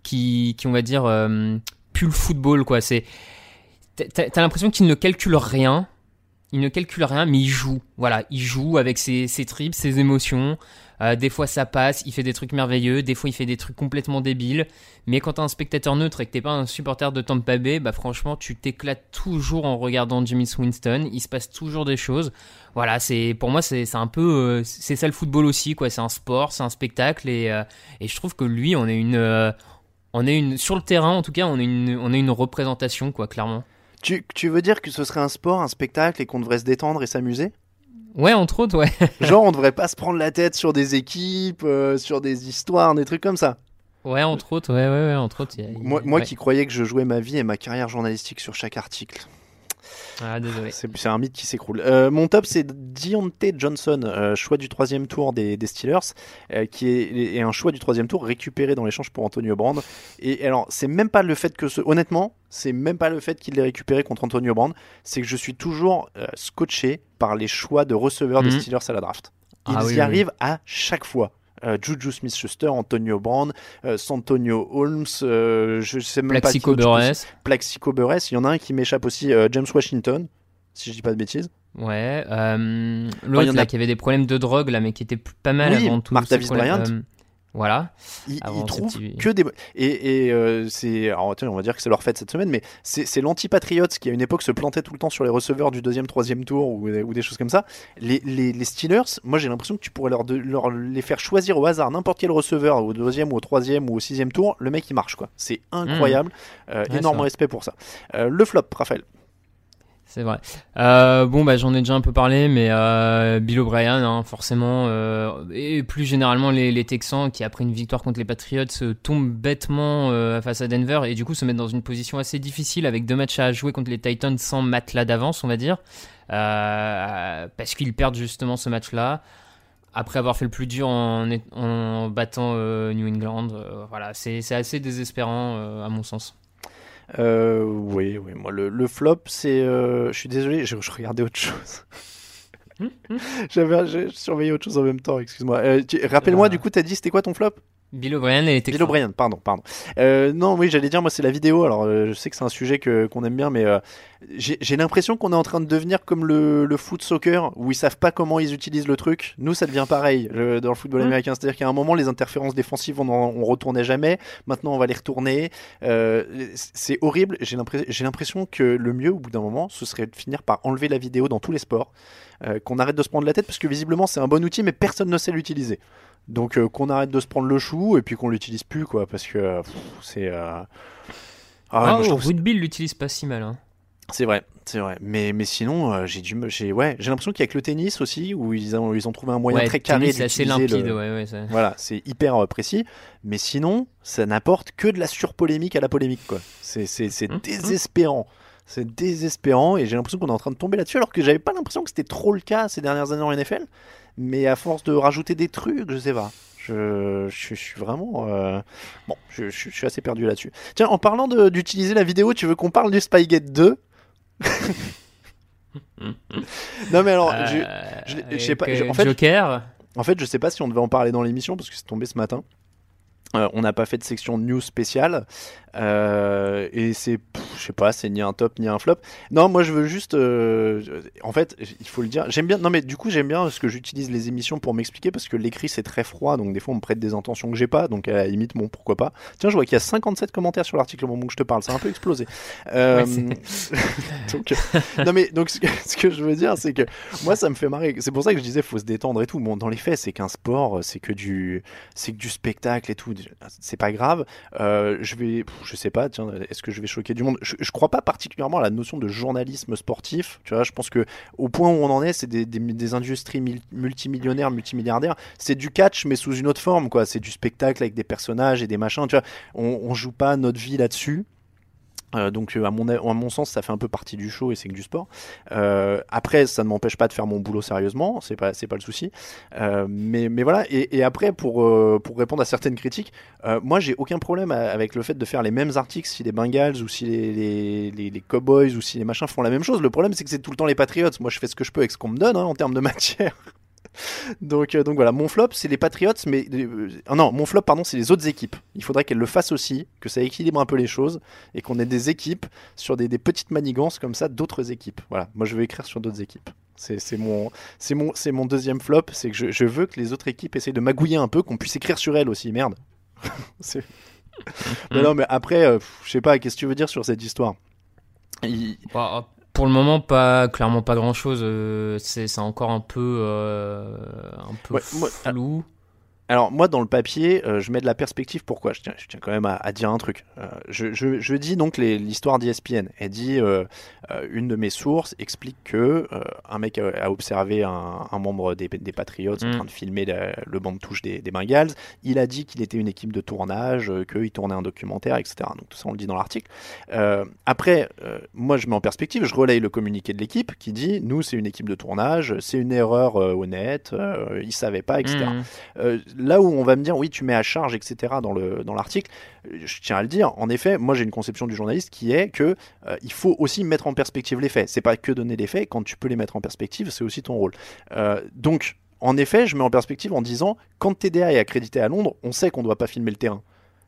qui, qui on va dire euh, pue le football quoi. C'est t'as l'impression qu'il ne calcule rien, il ne calcule rien, mais il joue. Voilà, il joue avec ses, ses tripes, ses émotions. Euh, des fois ça passe, il fait des trucs merveilleux, des fois il fait des trucs complètement débiles. Mais quand t'es un spectateur neutre et que t'es pas un supporter de Tampa Bay, bah franchement tu t'éclates toujours en regardant Jimmy Winston. Il se passe toujours des choses. Voilà, c'est pour moi c'est un peu euh, c'est ça le football aussi quoi. C'est un sport, c'est un spectacle et euh, et je trouve que lui on est une on est une sur le terrain en tout cas on est une on est une représentation quoi clairement. Tu, tu veux dire que ce serait un sport, un spectacle et qu'on devrait se détendre et s'amuser? Ouais entre autres ouais. Genre, on devrait pas se prendre la tête sur des équipes, euh, sur des histoires, des trucs comme ça. Ouais entre autres ouais ouais, ouais entre autres. il y a- Moi, moi ouais. qui croyais que je jouais ma vie et ma carrière journalistique sur chaque article. Ah désolé. C'est un mythe qui s'écroule. Euh, mon top, c'est Deontay Johnson, euh, choix du troisième tour des, des Steelers, euh, qui est, est un choix du troisième tour récupéré dans l'échange pour Antonio Brand. Et alors, c'est même pas le fait que ce, honnêtement, c'est même pas le fait qu'il l'ait récupéré contre Antonio Brand, c'est que je suis toujours euh, scotché par les choix de receveurs des Mhm. Steelers à la draft. Ils Ah y oui, oui. arrivent à chaque fois. Euh, Juju Smith-Schuster, Antonio Brand, euh, Santonio Holmes, euh, je sais même Plaxico pas qui Burress. Plaxico Burress, il y en a un qui m'échappe aussi, James Washington, si je dis pas de bêtises. Ouais, l'autre en là a- qui avait des problèmes de drogue là, mais qui était pas mal Oui, avant tout. Mark Davis Bryant. Euh, voilà. Ils, trouvent petits- que des et, et euh, c'est alors tiens, on va dire que c'est leur fête cette semaine, mais c'est l'anti-Patriots qui à une époque se plantait tout le temps sur les receveurs du deuxième, troisième tour ou, ou des choses comme ça. Les, les, les Steelers, moi j'ai l'impression que tu pourrais leur, de- leur les faire choisir au hasard n'importe quel receveur au deuxième ou au troisième ou au sixième tour, le mec il marche quoi. C'est incroyable, Euh, Mmh. Ouais, énorme respect pour ça. Euh, le flop, Raphaël. C'est vrai. Euh, bon, bah, j'en ai déjà un peu parlé, mais euh, Bill O'Brien, hein, forcément, euh, et plus généralement les, Texans qui, après une victoire contre les Patriots, tombent bêtement face à Denver et du coup se mettent dans une position assez difficile avec deux matchs à jouer contre les Titans sans matelas d'avance, on va dire, parce qu'ils perdent justement ce match-là. Après avoir fait le plus dur en, en battant New England, voilà, c'est assez désespérant à mon sens. Euh, oui, oui, moi le, le flop c'est, euh, je suis désolé, je, je regardais autre chose. J'avais, j'ai surveillé autre chose en même temps, excuse-moi. Euh, Rappelle-moi, Ah. du coup, t'as dit c'était quoi ton flop? Bill O'Brien et Bill O'Brien, pardon, pardon. Euh, non, oui, j'allais dire, moi, c'est la vidéo. Alors, euh, je sais que c'est un sujet que qu'on aime bien, mais euh, j'ai l'impression qu'on est en train de devenir comme le, le foot soccer, où ils savent pas comment ils utilisent le truc. Nous, ça devient pareil le- dans le football Mm. américain. C'est-à-dire qu'à un moment, les interférences défensives, on, en- on retournait jamais. Maintenant, on va les retourner. C'est horrible. J'ai l'impression j'ai l'impression que le mieux, au bout d'un moment, ce serait de finir par enlever la vidéo dans tous les sports. Euh, qu'on arrête de se prendre la tête parce que visiblement c'est un bon outil mais personne ne sait l'utiliser. Donc euh, qu'on arrête de se prendre le chou et puis qu'on l'utilise plus quoi parce que euh, c'est ah Ah, oh, Woodbill l'utilise pas si mal. Hein. c'est vrai, c'est vrai. Mais mais sinon euh, j'ai du j'ai ouais, j'ai l'impression qu'il y a que le tennis aussi où ils ont ils ont trouvé un moyen Ouais, très carré c'est assez limpide, le- ouais, ouais, ça- Voilà, c'est hyper précis mais sinon ça n'apporte que de la surpolémique à la polémique quoi. C'est c'est c'est Hum, désespérant. C'est désespérant et j'ai l'impression qu'on est en train de tomber là-dessus alors que j'avais pas l'impression que c'était trop le cas ces dernières années en NFL. Mais à force de rajouter des trucs, je sais pas. Je, je, je suis vraiment. euh, Bon, je, suis assez perdu là-dessus. Tiens, en parlant d'utiliser la vidéo, tu veux qu'on parle du Spygate 2 Non, mais alors, je, je, sais pas. euh, en fait, Joker? en fait, je sais pas si on devait en parler dans l'émission parce que c'est tombé ce matin. Euh, on n'a pas fait de section news spéciale Euh, et c'est, je sais pas, c'est ni un top ni un flop. Non, moi je veux juste, euh, en fait, il faut le dire. J'aime bien. Non, mais du coup j'aime bien parce que j'utilise les émissions pour m'expliquer parce que l'écrit c'est très froid, donc des fois on me prête des intentions que j'ai pas, donc à la limite bon pourquoi pas. Tiens, je vois qu'il y a 57 commentaires sur l'article au moment où je te parle, ça a un peu explosé. Euh, donc, non mais donc ce que, ce que je veux dire c'est que moi ça me fait marrer. C'est pour ça que je disais faut se détendre et tout. Bon, dans les faits c'est qu'un sport, c'est que du, c'est que du spectacle et tout. C'est pas grave. Euh, je vais, je sais pas, tiens, est-ce que je vais choquer du monde? Je, je crois pas particulièrement à la notion de journalisme sportif. Tu vois, je pense que au point où on en est, c'est des, des, industries mil- multimillionnaires, multimilliardaires. C'est du catch mais sous une autre forme, quoi. C'est du spectacle avec des personnages et des machins. Tu vois, on, on joue pas notre vie là-dessus. Euh, donc euh, à mon, à mon sens ça fait un peu partie du show et c'est que du sport. Euh, après ça ne m'empêche pas de faire mon boulot sérieusement c'est pas c'est pas le souci. Euh, mais mais voilà et, et après pour euh, pour répondre à certaines critiques euh, moi j'ai aucun problème avec le fait de faire les mêmes articles si les Bengals ou si les, les, les, les Cowboys ou si les machins font la même chose. Le problème c'est que c'est tout le temps les Patriots. Moi je fais ce que je peux avec ce qu'on me donne hein, en termes de matière donc, euh, donc voilà, mon flop, c'est les Patriots, mais euh, non, mon flop, pardon, c'est les autres équipes. Il faudrait qu'elles le fassent aussi, que ça équilibre un peu les choses et qu'on ait des équipes sur des, des petites manigances comme ça d'autres équipes. Voilà, moi je veux écrire sur d'autres équipes. C'est c'est mon, c'est mon, c'est mon deuxième flop, c'est que je, je veux que les autres équipes essayent de magouiller un peu, qu'on puisse écrire sur elles aussi. Merde. Mais non, mais après, euh, je sais pas, qu'est-ce que tu veux dire sur cette histoire? Il- Bah, pour le moment, pas clairement pas grand chose. c'est c'est encore un peu euh, un peu Ouais, moi-. Alors moi dans le papier, euh, je mets de la perspective. Pourquoi? Je tiens, je tiens quand même à, à dire un truc. Euh, je, je, je dis donc l'histoire d'ESPN. Elle dit euh, une de mes sources explique que un mec a, a observé un, un membre des, des Patriots en Mm. train de filmer le, le banc de touche des, des Bengals. Il a dit qu'il était une équipe de tournage, qu'il tournait un documentaire, etc. Donc tout ça on le dit dans l'article. Après, moi je mets en perspective, je relaye le communiqué de l'équipe qui dit nous c'est une équipe de tournage, c'est une erreur honnête, ils savaient pas, etc. Là où on va me dire oui tu mets à charge etc dans le dans l'article je tiens à le dire. En effet moi j'ai une conception du journaliste qui est que euh, il faut aussi mettre en perspective les faits. C'est pas que donner des faits. Quand tu peux les mettre en perspective c'est aussi ton rôle. Euh, donc en effet je mets en perspective en disant quand TDA est accrédité à Londres on sait qu'on doit pas filmer le terrain.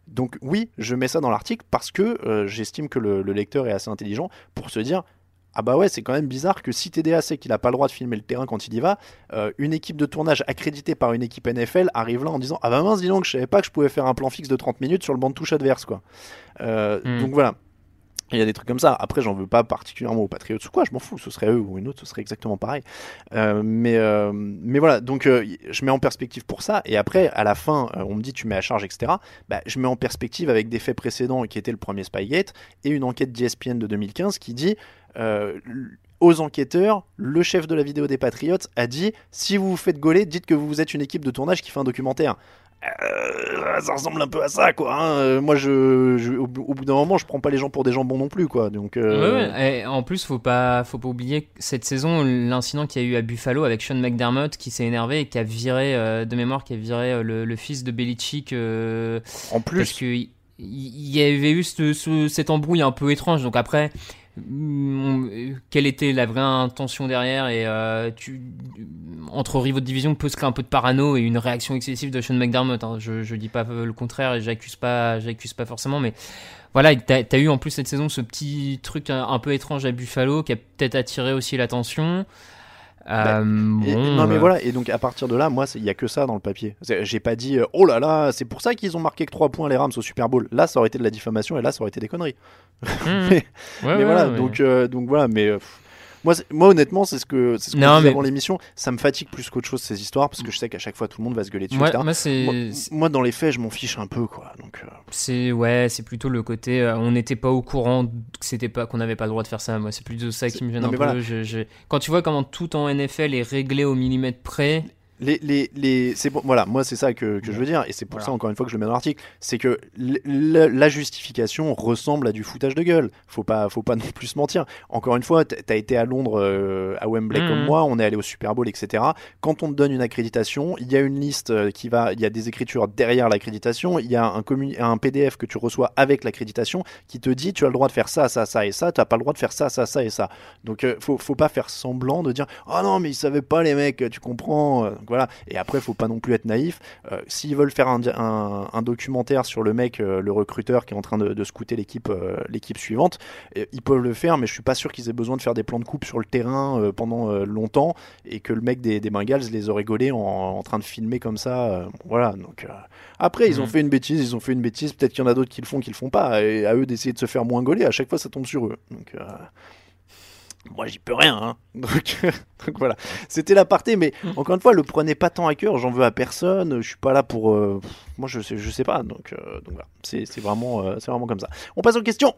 Donc oui, je mets ça dans l'article parce que euh, j'estime que le lecteur est assez intelligent pour se dire ah bah ouais, c'est quand même bizarre que si TDA sait qu'il n'a pas le droit de filmer le terrain quand il y va, euh, une équipe de tournage accréditée par une équipe NFL arrive là en disant ah bah mince dis donc je savais pas que je pouvais faire un plan fixe de 30 minutes sur le banc de touche adverse quoi. Euh, Mm. Donc voilà. Il y a des trucs comme ça. Après, j'en veux pas particulièrement aux Patriots ou quoi, je m'en fous. Ce serait eux ou une autre, ce serait exactement pareil. Euh, mais, mais voilà, donc je mets en perspective pour ça. Et après, à la fin, on me dit tu mets à charge, etc. Bah, je mets en perspective avec des faits précédents qui étaient le premier Spygate et une enquête d'ESPN de 2015 qui dit euh, aux enquêteurs, le chef de la vidéo des Patriots a dit si vous vous faites gauler, dites que vous êtes une équipe de tournage qui fait un documentaire. Euh, ça ressemble un peu à ça, quoi. hein. Euh, Moi, je, je- au, bout d'un moment, je prends pas les gens pour des jambons non plus, quoi. Donc, euh, Ouais, ouais. Et en plus, faut pas, faut pas oublier cette saison, l'incident qu'il y a eu à Buffalo avec Sean McDermott qui s'est énervé et qui a viré, euh, de mémoire, qui a viré le, le fils de Belichick. en plus, parce que il y avait eu ce- ce- cette embrouille un peu étrange. Donc après, quelle était la vraie intention derrière et euh, entre rivaux de division peut se créer un peu de parano et une réaction excessive de Sean McDermott. hein. Je, dis pas le contraire et j'accuse pas, j'accuse pas forcément, mais voilà, t'as as eu en plus cette saison ce petit truc un peu étrange à Buffalo qui a peut-être attiré aussi l'attention. Bah, Euh, Et- bon, non mais euh, voilà et donc à partir de là moi il y a que ça dans le papier j'ai pas dit euh, oh là là c'est pour ça qu'ils ont marqué que 3 points les Rams au Super Bowl là ça aurait été de la diffamation et là ça aurait été des conneries Mhm. mais, Ouais, mais ouais, voilà ouais. donc euh, donc voilà mais pff, moi honnêtement c'est ce que c'est ce qu'on disait mais- avant l'émission ça me fatigue plus qu'autre chose ces histoires parce que je sais qu'à chaque fois tout le monde va se gueuler dessus Moi- etc. moi, c'est- moi, moi, dans les faits je m'en fiche un peu quoi donc euh, C'est ouais, c'est plutôt le côté euh, on n'était pas au courant que c'était pas qu'on n'avait pas le droit de faire ça. Moi, c'est plutôt ça qui me gêne non, un peu. voilà. Je- je- Quand tu vois comment tout en NFL est réglé au millimètre près. Les, les, les, c'est bon, voilà, moi c'est ça que, que je veux dire, et c'est pour ça encore une fois que je le mets dans l'article, c'est que l- l- la justification ressemble à du foutage de gueule. Faut pas, faut pas non plus se mentir. Encore une fois, t'as été à Londres, euh, à Wembley comme moi, on est allé au Super Bowl, etc. Quand on te donne une accréditation, il y a une liste euh, qui va, il y a des écritures derrière l'accréditation, il y a un, un PDF que tu reçois avec l'accréditation qui te dit tu as le droit de faire ça, ça, ça et ça, tu n'as pas le droit de faire ça, ça, ça et ça. Donc euh, faut, faut pas faire semblant de dire oh non mais ils savaient pas les mecs, tu comprends. Donc, voilà. Et après faut pas non plus être naïf. Euh, S'ils veulent faire un, di- un, un documentaire sur le mec, euh, le recruteur qui est en train de, de scouter l'équipe, euh, l'équipe suivante, ils peuvent le faire, mais je suis pas sûr qu'ils aient besoin de faire des plans de coupe sur le terrain pendant longtemps et que le mec des, des Bengals les aurait gaulés en, en train de filmer comme ça. voilà. Donc après ils ont Mhm. fait une bêtise, ils ont fait une bêtise. Peut-être qu'il y en a d'autres qui le font, qui le font pas. Et à eux d'essayer de se faire moins gauler. À chaque fois ça tombe sur eux. Donc moi j'y peux rien. hein. Donc, donc voilà, c'était l'aparté, mais encore une fois, le prenez pas tant à cœur. J'en veux à personne. Je suis pas là pour. euh, moi je sais, je sais pas. Donc, euh, donc voilà, c'est c'est vraiment, euh, c'est vraiment comme ça. On passe aux questions.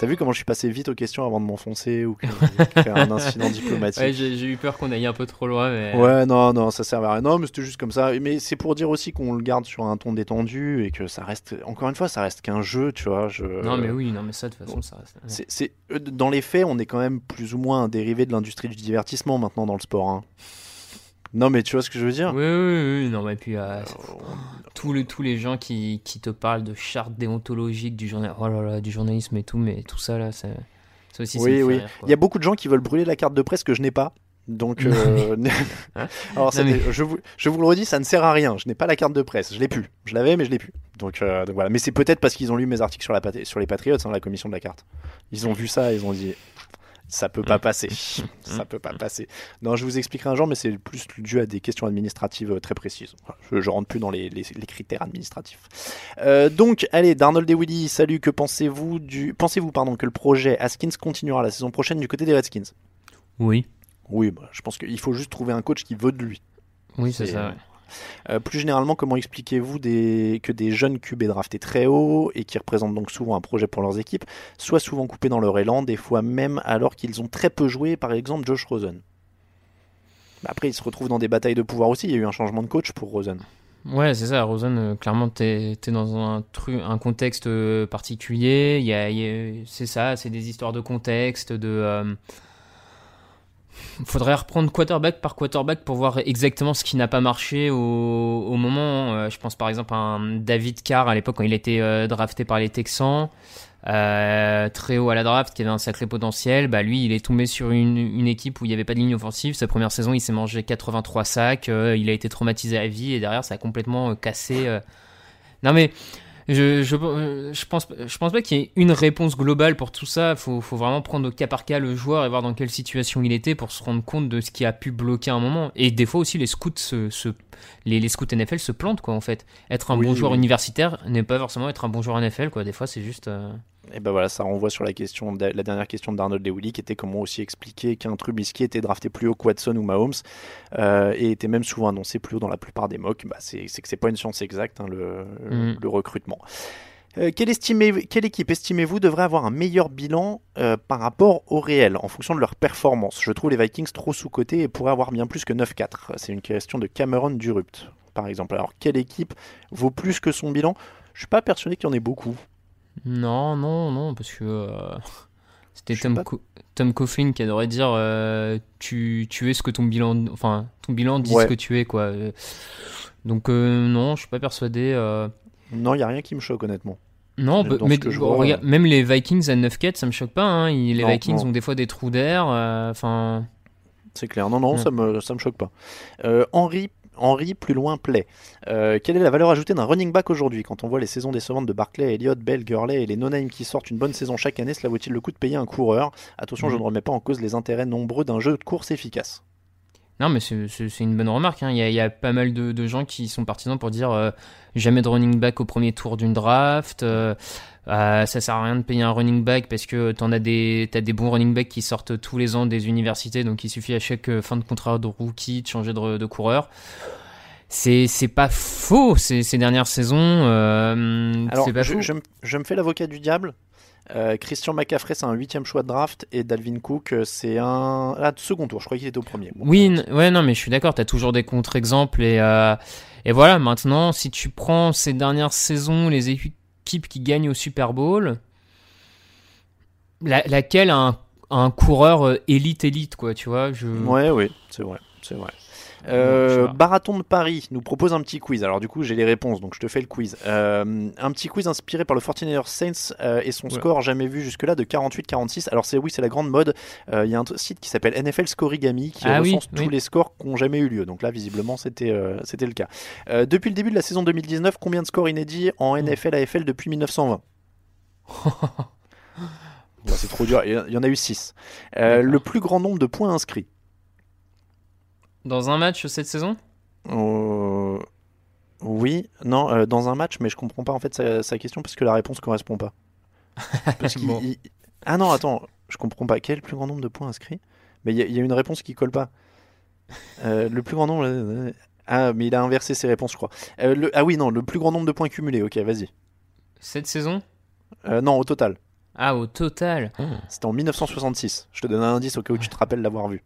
T'as vu comment je suis passé vite aux questions avant de m'enfoncer ou créer un incident diplomatique Ouais, j'ai eu peur qu'on aille un peu trop loin, mais. Ouais, non, non, ça servait à rien. Non, mais c'était juste comme ça. Mais c'est pour dire aussi qu'on le garde sur un ton détendu et que ça reste, encore une fois, ça reste qu'un jeu, tu vois. Je... Non, mais oui, non, mais ça de toute façon, ça reste. ouais. C'est, c'est- euh, dans les faits, on est quand même plus ou moins un dérivé de l'industrie du divertissement maintenant dans le sport. hein. Non, mais tu vois ce que je veux dire Oui, oui, oui, non, mais puis euh, tous, les, tous les gens qui, qui te parlent de charte déontologique du, journal, oh là là, du journalisme et tout, mais tout ça là, ça, ça aussi, ça Oui, fait oui. rire. Il y a beaucoup de gens qui veulent brûler la carte de presse que je n'ai pas. Donc, euh, alors ça, mais- je, vous, je vous le redis, ça ne sert à rien. Je n'ai pas la carte de presse. Je l'ai plus. Je l'avais, mais je l'ai plus. Donc, euh, donc voilà. Mais c'est peut-être parce qu'ils ont lu mes articles sur, la, sur les Patriots, hein, la commission de la carte. Ils ont vu ça, ils ont dit. Ça peut pas passer. ça peut pas passer. Non, je vous expliquerai un jour, mais c'est plus dû à des questions administratives euh, très précises. Je, je rentre plus dans les, les- les critères administratifs. Euh, donc, allez, Darnold et Willy, salut. Que pensez-vous du, pensez-vous pardon que le projet Haskins continuera la saison prochaine du côté des Redskins? Oui, Oui, bah, je pense qu'il faut juste trouver un coach qui veut de lui. oui, c'est C'est- ça. ouais. Euh, plus généralement, comment expliquez-vous que des jeunes QB draftés très haut et qui représentent donc souvent un projet pour leurs équipes soient souvent coupés dans leur élan, des fois même alors qu'ils ont très peu joué, par exemple Josh Rosen? Après, ils se retrouvent dans des batailles de pouvoir aussi. Il y a eu un changement de coach pour Rosen. Ouais, c'est ça, Rosen, euh, clairement, t'es es dans un, un contexte euh, particulier. Y a, c'est ça, c'est des histoires de contexte, de. Faudrait reprendre quarterback par quarterback pour voir exactement ce qui n'a pas marché au, moment. Euh, je pense par exemple à un David Carr à l'époque quand il était euh, drafté par les Texans. euh, très haut à la draft, qui avait un sacré potentiel, bah lui il est tombé sur une, une équipe où il n'y avait pas de ligne offensive. Sa première saison, il s'est mangé 83 sacs, euh, il a été traumatisé à vie et derrière ça a complètement cassé. Non mais je, je, je pense, je pense pas qu'il y ait une réponse globale pour tout ça. Faut, faut vraiment prendre au cas par cas le joueur et voir dans quelle situation il était pour se rendre compte de ce qui a pu bloquer un moment. Et des fois aussi, les scouts, se, se- les, les scouts NFL se plantent, quoi, en fait. Être un Oui, bon joueur universitaire n'est pas forcément être un bon joueur NFL, quoi. Des fois, c'est juste. euh, Et ben voilà, ça renvoie sur la question, de- la dernière question d'Arnold Lewilly, qui était comment aussi expliquer qu'un Trubisky était drafté plus haut que Watson ou Mahomes euh, et était même souvent annoncé plus haut dans la plupart des mocks. Bah, c'est que c'est pas une science exacte hein, le, Mm. le recrutement. Euh, quelle, estimez- quelle équipe estimez-vous devrait avoir un meilleur bilan euh, par rapport au réel en fonction de leur performance? Je trouve les Vikings trop sous-cotés et pourraient avoir bien plus que 9-4. C'est une question de Cameron Durupt, par exemple. Alors, quelle équipe vaut plus que son bilan? Je suis pas persuadé qu'il y en ait beaucoup. Non, non, non, parce que. euh, C'était Tom. Co- Tom Coughlin qui adorait dire euh, tu, tu es ce que ton bilan, enfin ton bilan dit Ouais. ce que tu es quoi. Donc euh, non, je suis pas persuadé. euh, Non, il y a rien qui me choque honnêtement. Non, bah, mais vois, regarde, même les Vikings à 9-4, ça me choque pas. hein. Les Non, Vikings non. ont des fois des trous d'air. Enfin, C'est clair. Non, non, Ouais. ça me ça me choque pas. Euh, Henry Henry, plus loin, play. Euh, quelle est la valeur ajoutée d'un running back aujourd'hui Quand on voit les saisons décevantes de Barclay, Elliott, Bell, Gurley et les no-name qui sortent une bonne saison chaque année, cela vaut-il le coup de payer un coureur? Attention, je Mhm. ne remets pas en cause les intérêts nombreux d'un jeu de course efficace. non, mais c'est une bonne remarque. hein. Il y, a, il y a pas mal de, de gens qui sont partisans pour dire euh, jamais de running back au premier tour d'une draft. euh, euh, ça sert à rien de payer un running back parce que t'en as des t'as des bons running backs qui sortent tous les ans des universités, donc il suffit à chaque euh, fin de contrat de rookie de changer de, de coureur. C'est c'est pas faux ces, ces dernières saisons. euh, Alors, c'est pas je, faux. je me- je me fais l'avocat du diable. Euh, Christian McCaffrey, c'est un huitième choix de draft et Dalvin Cook, c'est un ah, second tour. Je croyais qu'il était au premier. Bon. Oui, n- ouais, non, mais je suis d'accord. T'as toujours des contre-exemples et et voilà. Maintenant, si tu prends ces dernières saisons, les équipes qui gagnent au Super Bowl, la- laquelle a un, un coureur euh, élite élite quoi, tu vois Je Ouais, oui, c'est vrai, c'est vrai. Euh. Baraton de Paris nous propose un petit quiz. Alors du coup, j'ai les réponses, donc je te fais le quiz. Euh, un petit quiz inspiré par le 49ers Saints euh, et son Ouais. score jamais vu jusque-là de 48-46. Alors c'est oui, c'est la grande mode. Euh, Il y a un site qui s'appelle NFL Scorigami qui Ah oui, recense tous oui. les scores qui n'ont jamais eu lieu. Donc là, visiblement, c'était c'était le cas. Depuis le début de la saison 2019, combien de scores inédits en NFL AFL depuis 1920 Bon, C'est trop dur. Il y en- a eu 6. D'accord. le plus grand nombre de points inscrits. Dans un match cette saison? Euh, Oui, non, euh, dans un match, mais je comprends pas en fait sa, sa question parce que la réponse correspond pas. Parce qu'il- Bon. il- Ah non, attends, je comprends pas. Quel est le plus grand nombre de points inscrits? Mais il y, a- il y a une réponse qui colle pas. Euh, le plus grand nombre. Ah, mais il a inversé ses réponses, je crois. Euh, le- Ah oui, non, le plus grand nombre de points cumulés. Ok, vas-y. cette saison? Non, au total. Ah, au total. C'était en 1966. Je te donne un indice au cas où tu te rappelles l'avoir vu.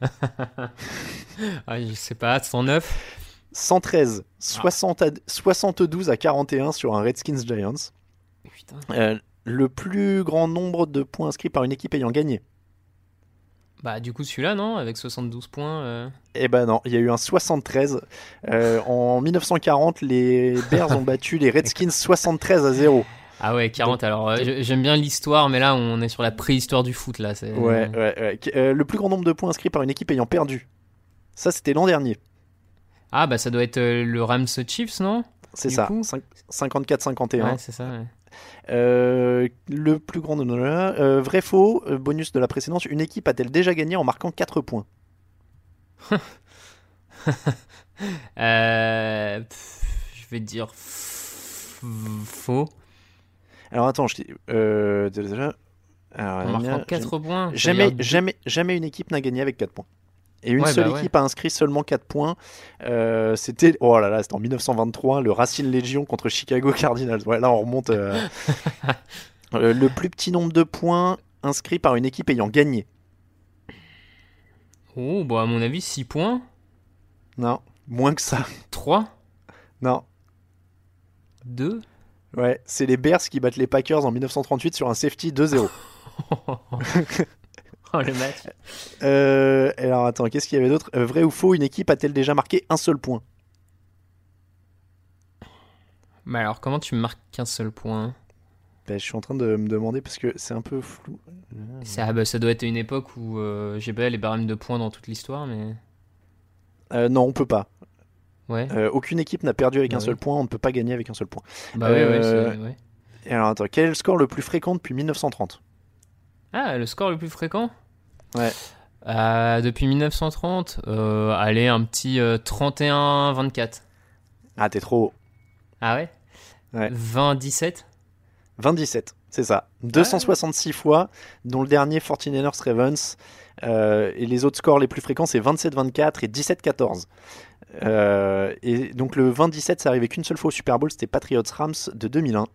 Ah, je sais pas, 109. 113, 60 à- 72 à 41 sur un Redskins Giants. Putain. Euh, le plus grand nombre de points inscrits par une équipe ayant gagné. Bah du coup celui-là non, avec 72 points. euh, Eh ben non, il y a eu un 73. Euh, en 1940, les Bears ont battu les Redskins 73 à 0. Ah ouais, 40. Alors euh, j'ai- j'aime bien l'histoire, mais là on est sur la préhistoire du foot là. c'est- Ouais, ouais, ouais. Euh, le plus grand nombre de points inscrits par une équipe ayant perdu. Ça, c'était l'an dernier. Ah bah ça doit être euh, le Rams Chiefs non? C'est ça, coup 54-51. Ouais, c'est ça. ouais. Euh, le plus grand nombre. Euh, vrai faux, bonus de la précédence. Une équipe a-t-elle déjà gagné en marquant 4 points? Euh, pff, je vais dire faux. Alors attends, je dis. Euh, déjà- alors, En marquant j'ai- 4 points. Jamais, jamais, jamais une équipe n'a gagné avec 4 points. Et une Ouais, seule bah ouais. équipe a inscrit seulement 4 points. Euh, c'était oh là là, c'était en 1923, le Racine Legion contre Chicago Cardinals. Ouais, là on remonte. euh, euh, le plus petit nombre de points inscrits par une équipe ayant gagné. Oh bah à mon avis 6 points. Non, moins que ça. 3 Non. 2 Ouais, c'est les Bears qui battent les Packers en 1938 sur un safety 2-0. Oh le match. Euh, alors attends, qu'est-ce qu'il y avait d'autre? Euh, Vrai ou faux, une équipe a-t-elle déjà marqué un seul point? Mais alors comment tu marques qu'un seul point? Ben, Je suis en train de me demander parce que c'est un peu flou. ça, bah, ça doit être une époque où euh, j'ai pas les barèmes de points dans toute l'histoire, mais Euh, non, on peut pas. Ouais. Euh, aucune équipe n'a perdu avec Bah un seul oui. point, on ne peut pas gagner avec un seul point. Bah ouais, euh, ouais. Et alors attends, quel est le score le plus fréquent depuis 1930 Ah, le score le plus fréquent? Ouais. Euh, depuis 1930, euh, allez, un petit euh, 31-24. Ah, t'es trop haut. Ah ouais? Ouais. 20-17 27, c'est ça. 266 fois, dont le dernier 49ers Ravens. Euh, et les autres scores les plus fréquents, c'est 27-24 et 17-14. Euh, et donc le 20-17, c'est arrivé qu'une seule fois au Super Bowl, c'était Patriots Rams de 2001.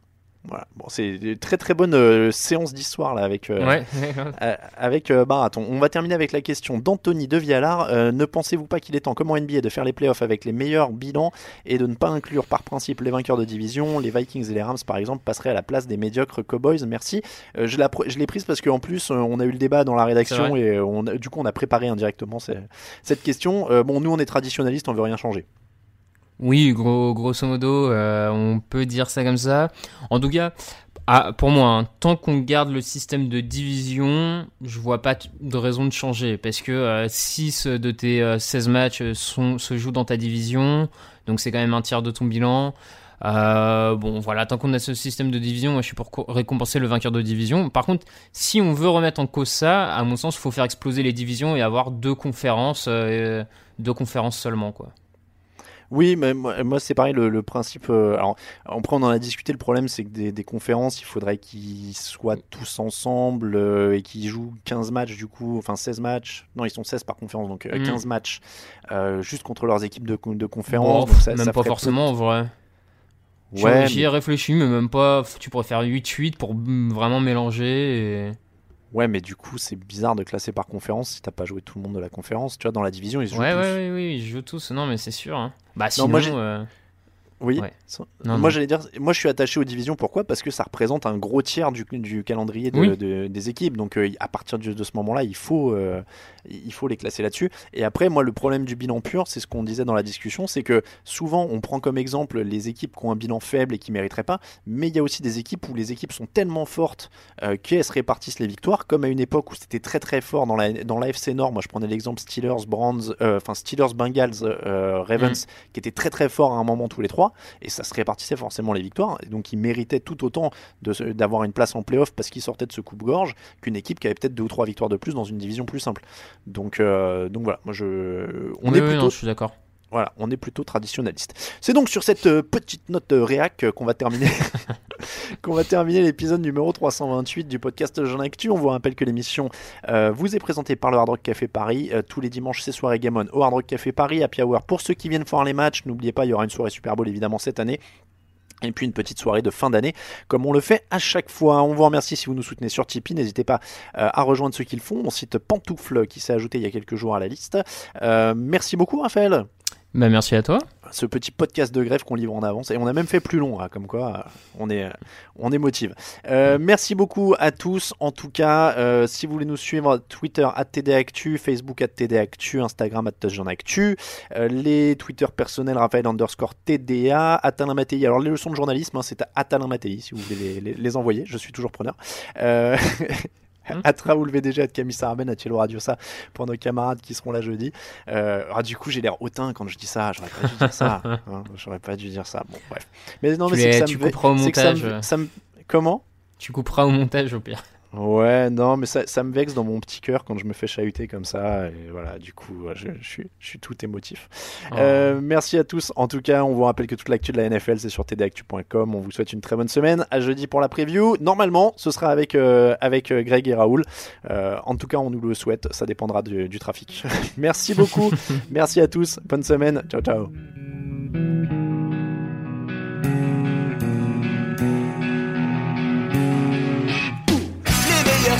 Voilà. Bon, c'est une très très bonne euh, séance d'histoire là avec euh, Ouais. euh, avec Baraton. On va terminer avec la question d'Anthony de Vialar. Euh, ne pensez-vous pas qu'il est temps, comme en NBA, de faire les playoffs avec les meilleurs bilans et de ne pas inclure par principe les vainqueurs de division Les Vikings et les Rams, par exemple, passeraient à la place des médiocres Cowboys? Merci. Je la pr- je l'ai prise parce qu'en plus, on a eu le débat dans la rédaction et on a- du coup, on a préparé indirectement ce- cette question. Bon, nous, on est traditionnalistes, on veut rien changer. Oui, gros, grosso modo, euh, on peut dire ça comme ça. En tout cas, ah, pour moi, hein, tant qu'on garde le système de division, je vois pas de raison de changer. Parce que 6 de tes euh, 16 matchs euh, sont, se jouent dans ta division, donc c'est quand même un tiers de ton bilan. Euh, bon, voilà, tant qu'on a ce système de division, moi je suis pour co- récompenser le vainqueur de division. Par contre, si on veut remettre en cause ça, à mon sens, il faut faire exploser les divisions et avoir deux conférences, euh, deux conférences seulement, quoi. Oui, mais moi, moi, c'est pareil, le, le principe. euh, alors, après, on en a discuté. Le problème, c'est que des, des conférences, il faudrait qu'ils soient tous ensemble euh, et qu'ils jouent 15 matchs, du coup, enfin 16 matchs. Non, ils sont 16 par conférence, donc euh, Mm. 15 matchs juste contre leurs équipes de, de conférence. Bon, donc ça- même ça pas forcément en vrai. Ouais, J'y ai réfléchi, mais même pas. Tu pourrais faire 8-8 pour mm, vraiment mélanger. Et... ouais, mais du coup, c'est bizarre de classer par conférence si t'as pas joué tout le monde de la conférence. Tu vois, dans la division, ils se jouent Ouais, tous. ouais, ouais, oui, je joue tous. Non, mais c'est sûr. hein. Bah, sinon. moi, euh, Oui. Ouais. Ça- Non, moi j'allais dire, moi je suis attaché aux divisions. Pourquoi? Parce que ça représente un gros tiers du, du calendrier de- Oui. de- des équipes. Donc euh, à partir de, de ce moment-là, il faut, euh, il faut les classer là-dessus. Et après, moi le problème du bilan pur, c'est ce qu'on disait dans la discussion, c'est que souvent on prend comme exemple les équipes qui ont un bilan faible et qui mériteraient pas. Mais il y a aussi des équipes où les équipes sont tellement fortes euh, qu'elles se répartissent les victoires, comme à une époque où c'était très très fort dans la dans l'AFC Nord. Moi je prenais l'exemple Steelers, euh, enfin Steelers, Bengals, Ravens, qui étaient très très forts à un moment tous les trois et ça se répartissait forcément les victoires. Et donc ils méritaient tout autant d'avoir une place en playoff parce qu'ils sortaient de ce coupe-gorge qu'une équipe qui avait peut-être deux ou trois victoires de plus dans une division plus simple. Donc, euh, donc voilà, moi je, on oui, est oui, plutôt non, je suis d'accord. voilà, on est plutôt traditionnaliste. C'est donc sur cette euh, petite note euh, réac qu'on va terminer qu'on va terminer l'épisode numéro 328 du podcast Jean Actu. On vous rappelle que l'émission euh, vous est présentée par le Hard Rock Café Paris Euh, tous les dimanches c'est soirée Game On au Hard Rock Café Paris Happy Hour pour ceux qui viennent voir les matchs. N'oubliez pas, il y aura une soirée Super Bowl évidemment cette année. Et puis une petite soirée de fin d'année, comme on le fait à chaque fois. On vous remercie si vous nous soutenez sur Tipeee. N'hésitez pas euh, à rejoindre ceux qui le font. On cite Pantoufle qui s'est ajouté il y a quelques jours à la liste. Merci beaucoup, Raphaël Bah, merci à toi. ce petit podcast de grève qu'on livre en avance. Et on a même fait plus long hein, comme quoi euh, on est euh, on est motive. Euh, merci beaucoup à tous. En tout cas euh, si vous voulez nous suivre Twitter @tdactu Facebook @tdactu Instagram @touchdownactu euh, les Twitter personnels Raphaël underscore TDA Atalin alors les leçons de journalisme hein, c'est à Atalin Mattei si vous voulez les, envoyer. Je suis toujours preneur euh, à Raoul VDG, à Camille Saraben, à Thielo Radiosa pour nos camarades qui seront là jeudi. Euh, ah, du coup, j'ai l'air hautain quand je dis ça. J'aurais pas dû dire ça. hein. J'aurais pas dû dire ça. Bon, bref. Mais non, Tu mais c'est que ça tu me, couperas au c'est que ça me- montage. ça me- Comment? Tu couperas au montage au pire. Ouais, non, mais ça, ça me vexe dans mon petit cœur quand je me fais chahuter comme ça. Et voilà, du coup, je, je suis, je suis tout émotif. Oh. Euh, merci à tous. En tout cas, on vous rappelle que toute l'actu de la NFL, c'est sur tdactu.com. On vous souhaite une très bonne semaine. À jeudi pour la preview. Normalement, ce sera avec, euh, avec euh, Greg et Raoul. Euh, en tout cas, on nous le souhaite. Ça dépendra du, du trafic. merci beaucoup. merci à tous. Bonne semaine. Ciao, ciao.